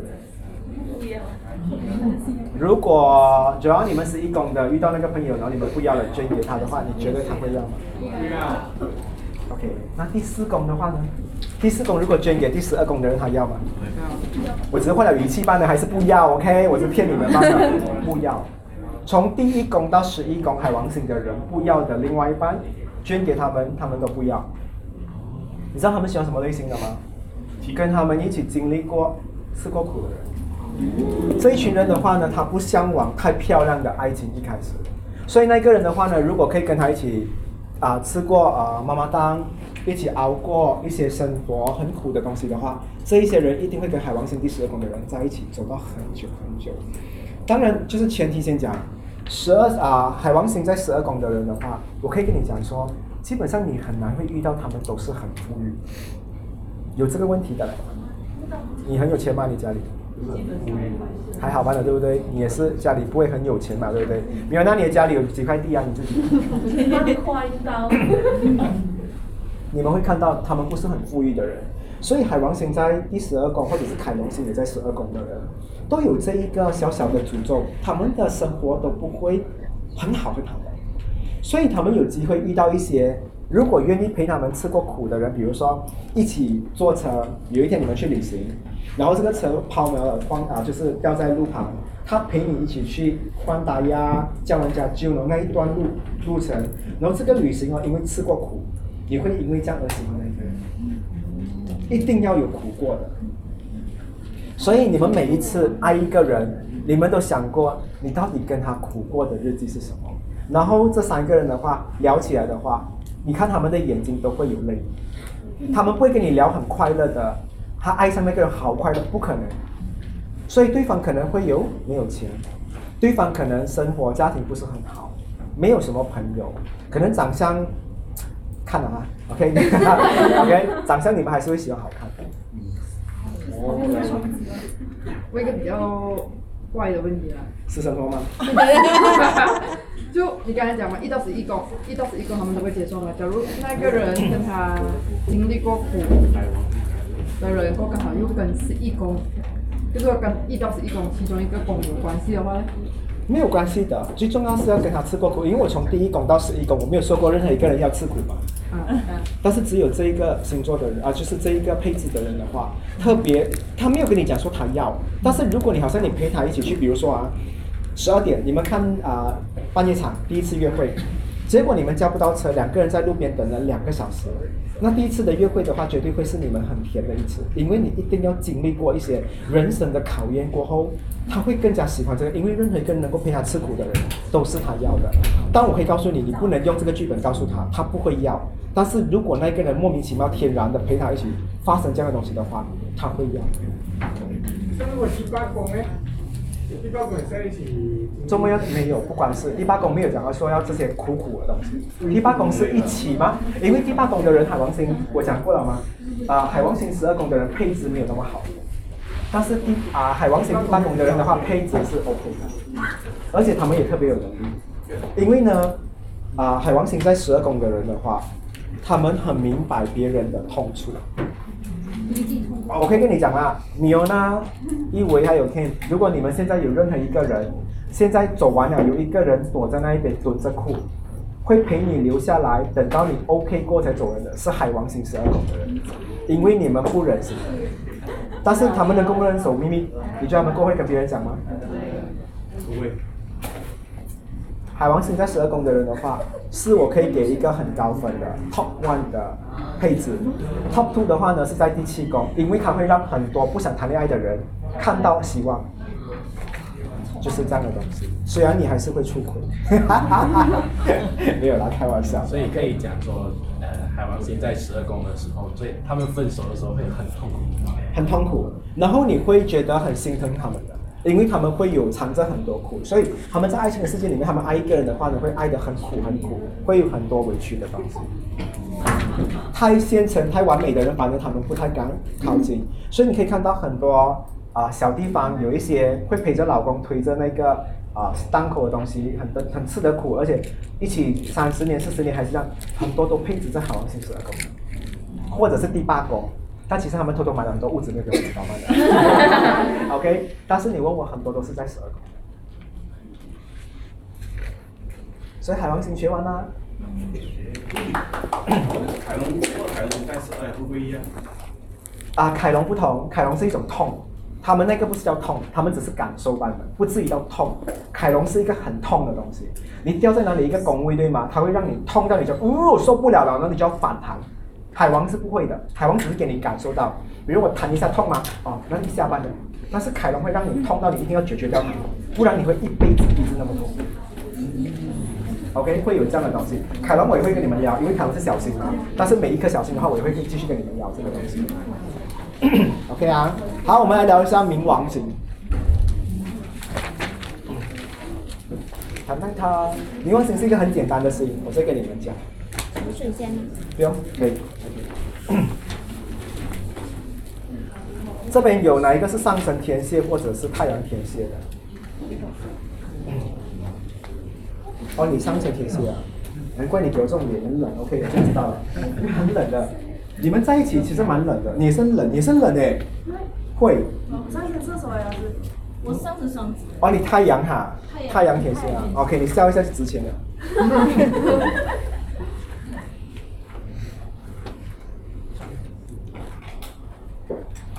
如果主要你们是一工的，遇到那个朋友，然后你们不要了，捐给他的话，你觉得他会要吗？
不要。
OK，那第四宫的话呢？第四宫如果捐给第十二宫的人，他要吗？我只是换了语气罢了，还是不要？OK，我是骗你们罢了，不要。从第一宫到十一宫海王星的人不要的，另外一半捐给他们，他们都不要。你知道他们喜欢什么类型的吗？跟他们一起经历过、吃过苦的人。这一群人的话呢，他不向往太漂亮的爱情一开始，所以那个人的话呢，如果可以跟他一起啊、吃过啊妈妈档，一起熬过一些生活很苦的东西的话，这一些人一定会跟海王星第十二宫的人在一起走到很久很久。当然，就是前提先讲，十二啊海王星在十二宫的人的话，我可以跟你讲说，基本上你很难会遇到他们都是很富裕，有这个问题的。你很有钱吗？你家里？还好吧的，对不对？你也是家里不会很有钱嘛，对不对？没有，那你的家里有几块地啊？你自己？[laughs]
快刀。[laughs]
你们会看到他们不是很富裕的人，所以海王星在第十二宫，或者是凯龙星也在十二宫的人，都有这一个小小的诅咒，他们的生活都不会很好很好的，所以他们有机会遇到一些如果愿意陪他们吃过苦的人，比如说一起坐车，有一天你们去旅行，然后这个车抛锚了，荒啊就是掉在路旁，他陪你一起去换打呀，叫人家救了那一段路路程，然后这个旅行哦，因为吃过苦。你会因为这样而喜欢那个人，一定要有苦过的。所以你们每一次爱一个人，你们都想过你到底跟他苦过的日子是什么？然后这三个人的话聊起来的话，你看他们的眼睛都会有泪，他们不会跟你聊很快乐的，他爱上那个人好快乐，不可能。所以对方可能会有没有钱，对方可能生活家庭不是很好，没有什么朋友，可能长相。看了吗，OK，OK，长相你们还是会喜欢好看的。
我一个比较怪的问题啦，
是什么吗？
就你刚才讲嘛，一到十一宫，一到十一宫他们都会接受嘛。假如那个人跟他经历过苦的人，或刚好又跟十一宫，就是说跟一到十一宫其中一个宫有关系的话呢，
没有关系的，最重要是要跟他吃过苦，因为我从第一宫到十一宫，我没有说过任何一个人要吃苦嘛。
嗯，
但是只有这一个星座的人啊，就是这一个配置的人的话，特别他没有跟你讲说他要，但是如果你好像你陪他一起去，比如说啊，十二点你们看啊半夜场第一次约会，结果你们叫不到车，两个人在路边等了两个小时，那第一次的约会的话，绝对会是你们很甜的一次，因为你一定要经历过一些人生的考验过后，他会更加喜欢这个，因为任何一个人能够陪他吃苦的人，都是他要的。但我可以告诉你，你不能用这个剧本告诉他，他不会要。但是如果那个人莫名其妙、天然的陪他一起发生这样的东西的话，他会要。
像如果第八宫呢？第八宫也在一起。
周末要没有，不管是第八宫没有讲到说要这些苦苦的东西，第八宫是一起吗？因为第八宫的人海王星我讲过了吗？啊、海王星十二宫的人配置没有那么好，但是第啊、海王星第八宫的人的话配置是 OK 的，而且他们也特别有能力，因为呢啊、海王星在十二宫的人的话，他们很明白别人的痛处。我可以跟你讲啦，米欧娜、一维还有 Ken，如果你们现在有任何一个人，现在走完了，有一个人躲在那一边蹲着哭，会陪你留下来，等到你 OK 过才走人的，是海王星十二宫的人，因为你们不忍心。但是他们能够不能守秘密？你觉得他们过会跟别人讲吗？
不会。
海王星在十二宫的人的话，是我可以给一个很高分的 Top One 的配置。Top Two 的话呢是在第七宫，因为它会让很多不想谈恋爱的人看到希望，就是这样的东西。虽然你还是会出轨，[laughs] 没有啦，开玩笑。
所以可以讲说，呃，海王星在十二宫的时候，最他们分手的时候会很痛苦。
很痛苦，然后你会觉得很心疼他们的，因为他们会有藏着很多苦，所以他们在爱情的世界里面，他们爱一个人的话呢，会爱得很苦很苦，会有很多委屈的东西。太现成、太完美的人，反正他们不太敢靠近，所以你可以看到很多啊、小地方有一些会陪着老公推着那个啊档口的东西，很很吃的苦，而且一起三十年、四十年还是这样，很多都配置在海王星十二宫，或者是第八宫。但其实他们偷偷买了很多物资没有给我知道嘛的。[laughs] OK，但是你问我很多都是在十二宫，所以海王星学完啦。
凯龙凯龙在十二会不会一样？
啊，凯龙不同，凯龙是一种痛，他们那个不是叫痛，他们只是感受罢了，不至于到痛。凯龙是一个很痛的东西，你掉在哪里一个宫位对吗？它会让你痛到你就哦受不了了，然后你就要反弹。海王是不会的，海王只是给你感受到，比如我弹一下痛吗？哦，那你下班的。但是凯龙会让你痛到你一定要解决掉它，不然你会一辈子一直那么痛。OK，会有这样的东西。凯龙我也会跟你们聊，因为凯龙是小星嘛。但是每一颗小星的话，我也会继续跟你们聊这个东西。[coughs] OK 啊，好，我们来聊一下冥王星。谈谈它，冥王星是一个很简单的事情，我再跟你们讲。
有水仙吗？
不用，可以。这边有哪一个是上升天蝎或者是太阳天蝎的？哦，你上升天蝎啊，难怪你给我这种脸很冷。OK，我知道了，很冷的。你们在一起其实蛮冷的，你也是冷，也是冷诶。会。
上升射手呀，
我上升双子。
哦，你太阳哈，太阳天蝎啊。OK，你笑一下是值钱的。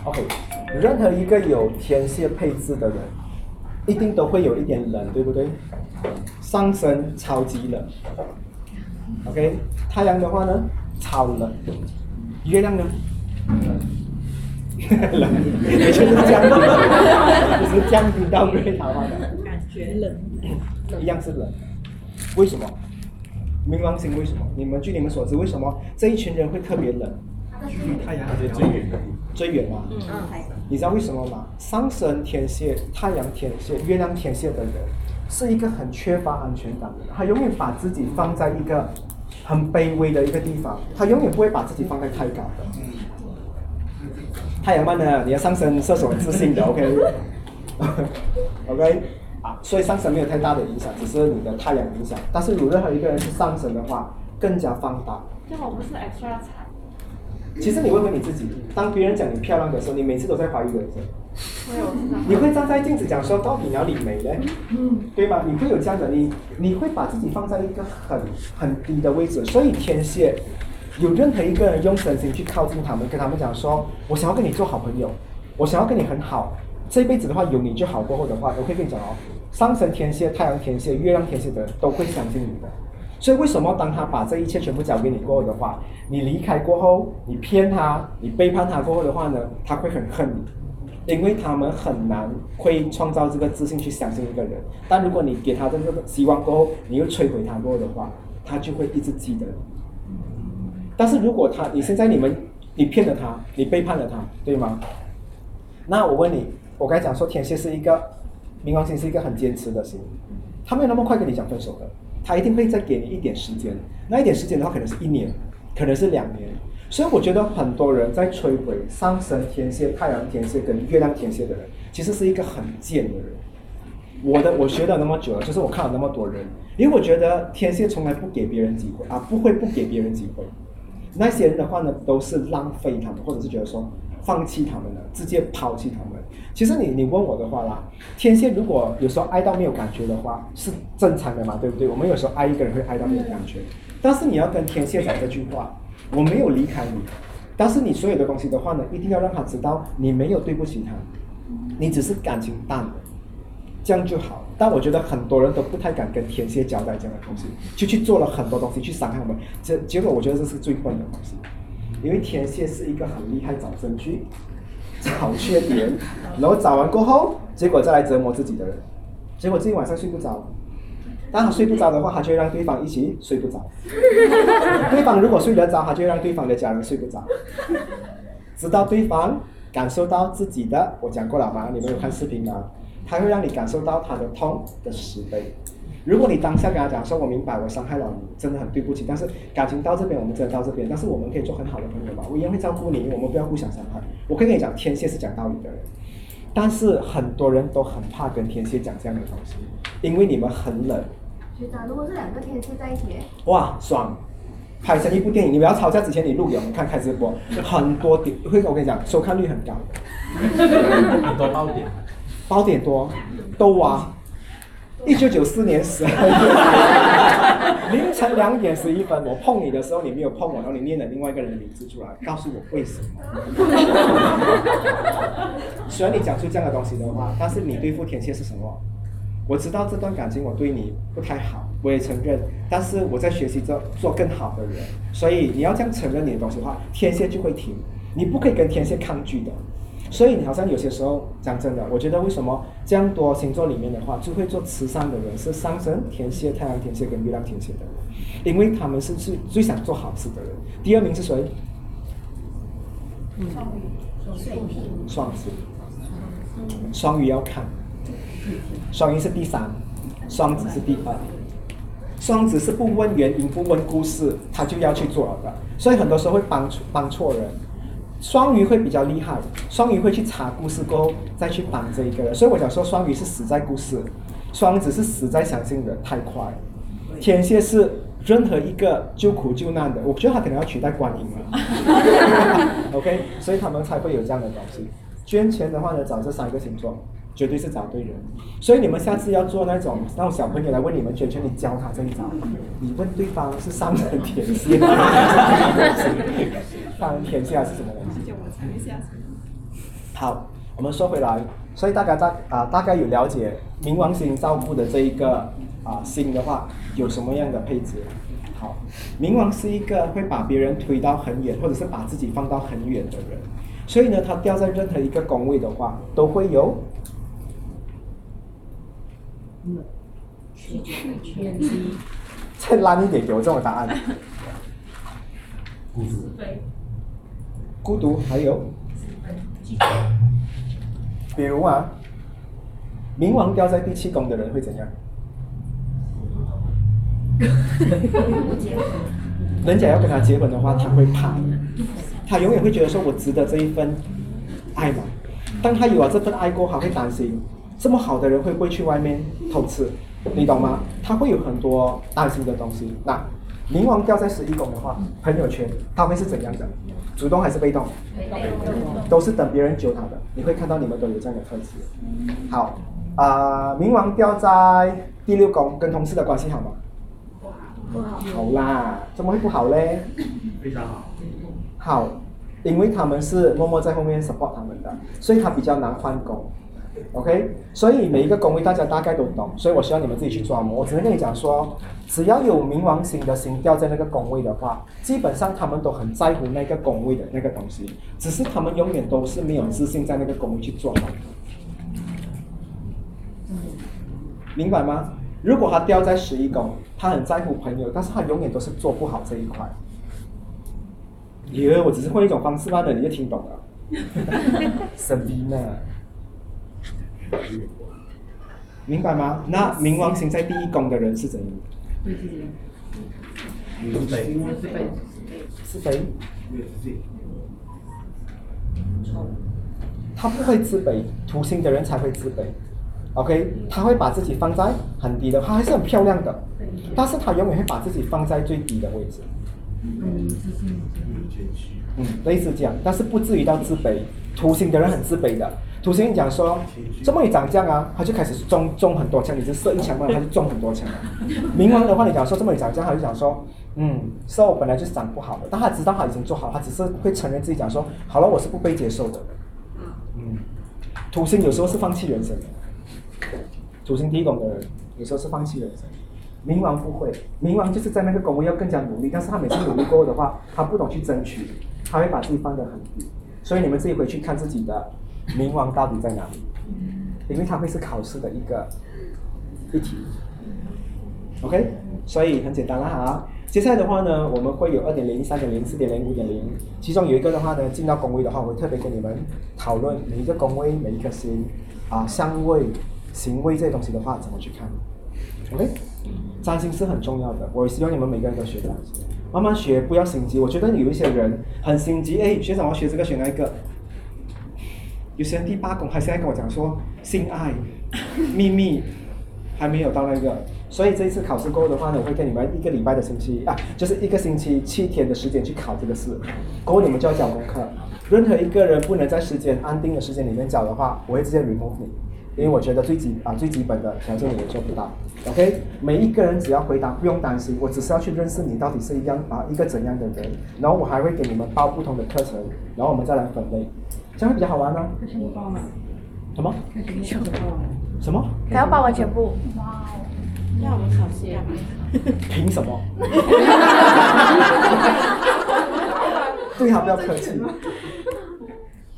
OK，任何一个有天蝎配置的人，一定都会有一点冷，对不对？上升超级冷，OK，太阳的话呢，超冷，月亮呢，[laughs] 冷，也就是降低，就是降低到最好嘛的。
感觉冷，
一样是冷，为什么？冥王星为什么？你们据你们所知，为什么这一群人会特别冷？
距离太阳最远的。
最远嘛？嗯，你知道为什么吗？上升天蝎、太阳天蝎、月亮天蝎的人，是一个很缺乏安全感的人。他永远把自己放在一个很卑微的一个地方，他永远不会把自己放在太高的。太阳慢呢？你要上升射手很自信的，OK？OK？[laughs] 啊，所以上升没有太大的影响，只是你的太阳影响。但是如果任何一个人是上升的话，更加放大。
这我不是 extra 彩。
其实你问问你自己，当别人讲你漂亮的时候，你每次都在怀疑人生。你会站在镜子讲说，到底哪里美呢？对吗？你会有这样的，你你会把自己放在一个很很低的位置。所以天蝎，有任何一个人用真心去靠近他们，跟他们讲说，我想要跟你做好朋友，我想要跟你很好，这辈子的话有你就好。过后的话，我会跟你讲哦，上升天蝎、太阳天蝎、月亮天蝎的人都会相信你的。所以为什么当他把这一切全部交给你过后的话，你离开过后，你骗他，你背叛他过后的话呢，他会很恨你，因为他们很难会创造这个自信去相信一个人。但如果你给他这个希望过后，你又摧毁他过后的话，他就会一直记得。但是如果他你现在你们你骗了他，你背叛了他，对吗？那我问你，我刚才讲说天蝎是一个冥王星是一个很坚持的星，他没有那么快跟你讲分手的。他一定会再给你一点时间，那一点时间的话，可能是一年，可能是两年。所以我觉得很多人在摧毁上升天蝎、太阳天蝎跟月亮天蝎的人，其实是一个很贱的人。我的我学了那么久了，就是我看了那么多人，因为我觉得天蝎从来不给别人机会啊，不会不给别人机会。那些人的话呢，都是浪费他们，或者是觉得说放弃他们了，直接抛弃他们。其实你你问我的话啦，天蝎如果有时候爱到没有感觉的话，是正常的嘛，对不对？我们有时候爱一个人会爱到没有感觉，但是你要跟天蝎讲这句话，我没有离开你，但是你所有的东西的话呢，一定要让他知道你没有对不起他，你只是感情淡了，这样就好。但我觉得很多人都不太敢跟天蝎交代这样的东西，就去做了很多东西去伤害我们，这结果我觉得这是最笨的东西，因为天蝎是一个很厉害找证据。[laughs] 找缺点，然后找完过后，结果再来折磨自己的人，结果自己晚上睡不着。当他睡不着的话，他就会让对方一起睡不着。[laughs] 对方如果睡得着，他就会让对方的家人睡不着。直到对方感受到自己的，我讲过了吗？你们有看视频吗？他会让你感受到他的痛的十倍。如果你当下跟他讲说，我明白我伤害了你，真的很对不起，但是感情到这边，我们真的到这边，但是我们可以做很好的朋友嘛，我一样会照顾你，我们不要互相伤害。我可以跟你讲，天蝎是讲道理的人，但是很多人都很怕跟天蝎讲这样的东西，因为你们很冷。
学长，如果是两个天蝎在一起，
哇，爽！拍成一部电影，你们要吵架之前你录有，你看开直播，很多点会我跟你讲，收看率很高，[laughs]
很多爆点。
爆点多，都啊。一九九四年十二月凌晨两点十一分，我碰你的时候你没有碰我，然后你念了另外一个人的名字出来，告诉我为什么？虽然你讲出这样的东西的话，但是你对付天蝎是什么？我知道这段感情我对你不太好，我也承认，但是我在学习着做更好的人，所以你要这样承认你的东西的话，天蝎就会停，你不可以跟天蝎抗拒的。所以你好像有些时候讲真的，我觉得为什么这样多星座里面的话，最会做慈善的人是上升天蝎、太阳天蝎跟月亮天蝎的人，因为他们是是最想做好事的人。第二名是谁？双子，双鱼要看，双鱼是第三，双子是第二。双子是不问原因、不问故事，他就要去做了的，所以很多时候会帮帮错人。双鱼会比较厉害，双鱼会去查故事过后再去帮这一个人，所以我想说双鱼是死在故事，双子是死在相信人太快，天蝎是任何一个救苦救难的，我觉得他可能要取代观音了。[laughs] OK，所以他们才会有这样的东西。捐钱的话呢，找这三个星座，绝对是找对人。所以你们下次要做那种让小朋友来问你们捐钱，你教他这一招，你问对方是上人天蝎，[laughs] 上人天蝎还是什么好，我们说回来，所以大家大啊大概有了解冥王星照顾的这一个啊星的话，有什么样的配置？好，冥王是一个会把别人推到很远，或者是把自己放到很远的人，所以呢，他掉在任何一个宫位的话，都会有。
去去天机。
再 [laughs] 烂一点，给我这种答案。
孤独。
孤独还有。比如啊，冥王掉在第七宫的人会怎样？[laughs] 人家要跟他结婚的话，他会怕，他永远会觉得说，我值得这一份爱嘛。当他有了这份爱过，他会担心，这么好的人会不会去外面偷吃？你懂吗？他会有很多担心的东西。那冥王掉在十一宫的话，朋友圈他会是怎样的？主动还是被动？都是等别人救他的。你会看到你们都有这样的特质。好，啊，冥王掉在第六宫，跟同事的关系好吗？
不好。
好啦，怎么会不好嘞？
非常好。
好，因为他们是默默在后面 support 他们的，所以他比较难换工。OK，所以每一个宫位大家大概都懂，所以我希望你们自己去琢磨。我只能跟你讲说，只要有冥王星的星掉在那个宫位的话，基本上他们都很在乎那个宫位的那个东西，只是他们永远都是没有自信在那个宫位去做好。明白吗？如果他掉在十一宫，他很在乎朋友，但是他永远都是做不好这一块。以为我只是换一种方式罢了，你就听懂了。Sabina。明白吗？那冥王星在第一宫的人是怎样？
自卑。
自卑。他不会自卑，土星的人才会自卑。OK，他会把自己放在很低的，他还是很漂亮的，但是他永远会把自己放在最低的位置。嗯，类似这样，但是不至于到自卑。土星的人很自卑的。土星讲说，这么一长这样啊，他就开始中中很多枪，你就射一枪嘛，[laughs] 他就中很多枪。冥王的话，你讲说这么一长这样，他就讲说，嗯，射我本来就是长不好的，但他知道他已经做好，他只是会承认自己讲说，好了，我是不被接受的。嗯，土星有时候是放弃人生的，土星第一宫的人有时候是放弃人生，冥王不会，冥王就是在那个宫位要更加努力，但是他每次努力过后的话，他不懂去争取，他会把自己放得很低，所以你们自己回去看自己的。冥王到底在哪里？因为它会是考试的一个一题，OK，所以很简单了哈。接下来的话呢，我们会有二点零、三点零、四点零、五点零，其中有一个的话呢，进到工位的话，我会特别跟你们讨论每一个工位、每一颗星啊、相位、行位这些东西的话，怎么去看？OK，占星是很重要的，我希望你们每个人都学的，慢慢学，不要心急。我觉得有一些人很心急，哎，学长我要学这个学那个。有些人第八宫，他现在跟我讲说性爱秘密还没有到那个，所以这一次考试过后的话呢，我会给你们一个礼拜的星期啊，就是一个星期七天的时间去考这个试，过后你们就要交功课。任何一个人不能在时间安定的时间里面交的话，我会直接 remove 你，因为我觉得最基啊最基本的条件你也做不到。OK，每一个人只要回答不用担心，我只是要去认识你到底是一样啊一个怎样的人，然后我还会给你们报不同的课程，然后我们再来分类，这样会比较好玩呢。
全部报吗？
什么？
全部报。
什么？
他要报完全部。
哇，那我们考试呀？
凭什么？[laughs] 对他不要客气。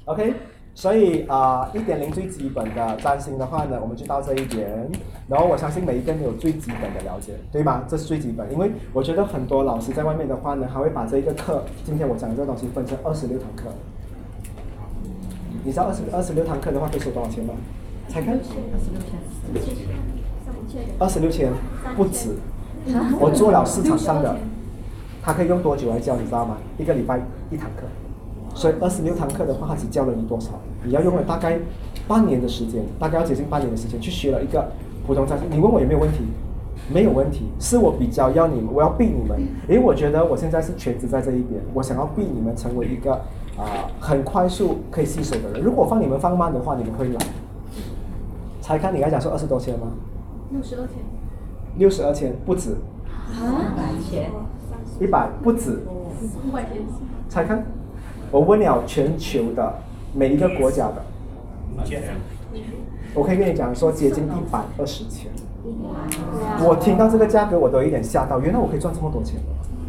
OK，所以啊，一点零最基本的占星的话呢，我们就到这一点。然后我相信每一个人有最基本的了解，对吗？这是最基本，因为我觉得很多老师在外面的话呢，还会把这一个课，今天我讲的这个东西分成二十六堂课。你知道二十二十六堂课的话可以收多少钱吗？才看。二十六千不止，我做了市场上的，他可以用多久来教？你知道吗？一个礼拜一堂课，所以二十六堂课的话，他只教了你多少？你要用了大概半年的时间，大概要接近半年的时间去学了一个普通占星。你问我有没有问题？没有问题，是我比较要你们，我要逼你们，因为我觉得我现在是全职在这一边，我想要逼你们成为一个啊、很快速可以吸收的人。如果放你们放慢的话，你们会懒。才看，你刚才讲说二十多千吗？
六十二千。
六十二千不止，啊一百不止，
五百天。
猜看，我问了全球的每一个国家的，我可以跟你讲说接近一百二十千。我听到这个价格我都有一点吓到，原来我可以赚这么多钱。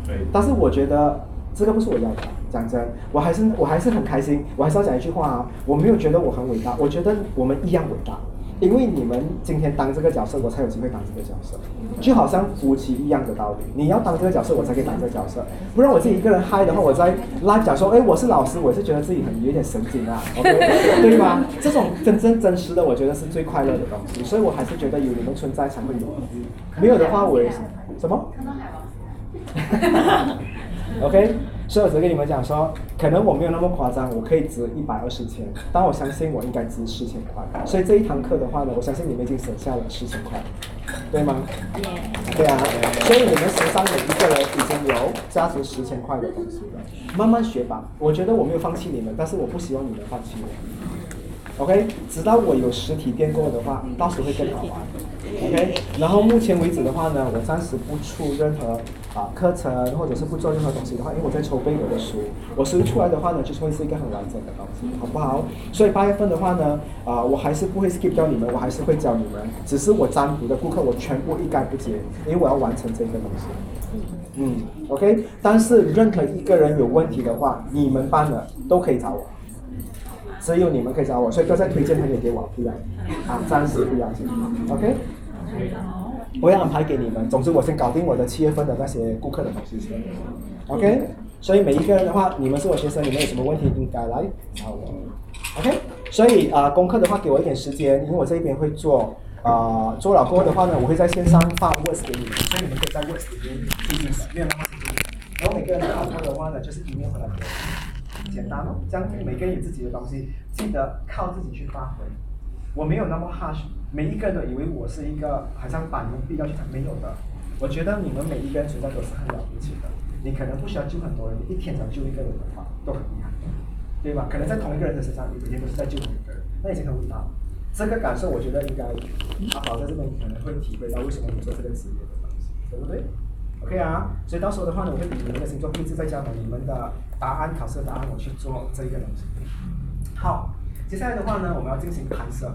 对。
但是我觉得这个不是我要的，讲真，我还是我还是很开心，我还是要讲一句话啊，我没有觉得我很伟大，我觉得我们一样伟大。因为你们今天当这个角色，我才有机会当这个角色，就好像夫妻一样的道理。你要当这个角色，我才可以当这个角色。不然我自己一个人嗨的话，我在 live 讲说，哎，我是老师，我是觉得自己很有点神经啊，[laughs] OK，对吗？这种真真真实的，我觉得是最快乐的东西。所以我还是觉得有你们存在才会有，没有的话我也什么 [laughs] [laughs]？OK，所以我只跟你们讲说，可能我没有那么夸张，我可以值一百二十千，但我相信我应该值四千块。所以这一堂课的话呢，我相信你们已经省下了四千块，对吗？对啊，所以你们手上每一个人已经有价值十千块的东西了，慢慢学吧。我觉得我没有放弃你们，但是我不希望你们放弃我。OK，直到我有实体店过的话，到时会更好玩。OK，然后目前为止的话呢，我暂时不出任何啊课程，或者是不做任何东西的话，因为我在筹备我的书，我书出来的话呢，就是会是一个很完整的东西，好不好？所以八月份的话呢，啊，我还是不会 skip 掉你们，我还是会教你们，只是我占卜的顾客我全部一概不接，因为我要完成这个东西。嗯，OK，但是任何一个人有问题的话，你们班的都可以找我。只有你们可以找我，所以不要再推荐朋友给我，对吧？啊，暂时不要紧，OK。我会安排给你们。总之，我先搞定我的七月份的那些顾客的东西先，OK。所以每一个人的话，你们是我学生，你们有什么问题应该来找我，OK。所以啊、呃，功课的话给我一点时间，因为我这一边会做。啊、呃，做了过后的话呢，我会在线上发 Words 给你们，所以你们可以在 Words 里面进行没有那么辛苦。然后每个人的考过的话呢，就是 email 回来给我。简单哦，这样每个人有自己的东西，记得靠自己去发挥。我没有那么 harsh，每一个人都以为我是一个好像板人必要去，没有的。我觉得你们每一个人存在都是很了不起的，你可能不需要救很多人，你一天只要救一个人的话，都很厉害，对吧？可能在同一个人的身上，你每天都是在救同一个人，那已经很伟大。这个感受，我觉得应该阿宝在这边可能会体会到为什么你做这个职业的东西，对不对？OK 啊，所以到时候的话呢，我会以你们的星座配置再加上你们的答案，考试的答案，我去做这一个东西。好，接下来的话呢，我们要进行拍摄。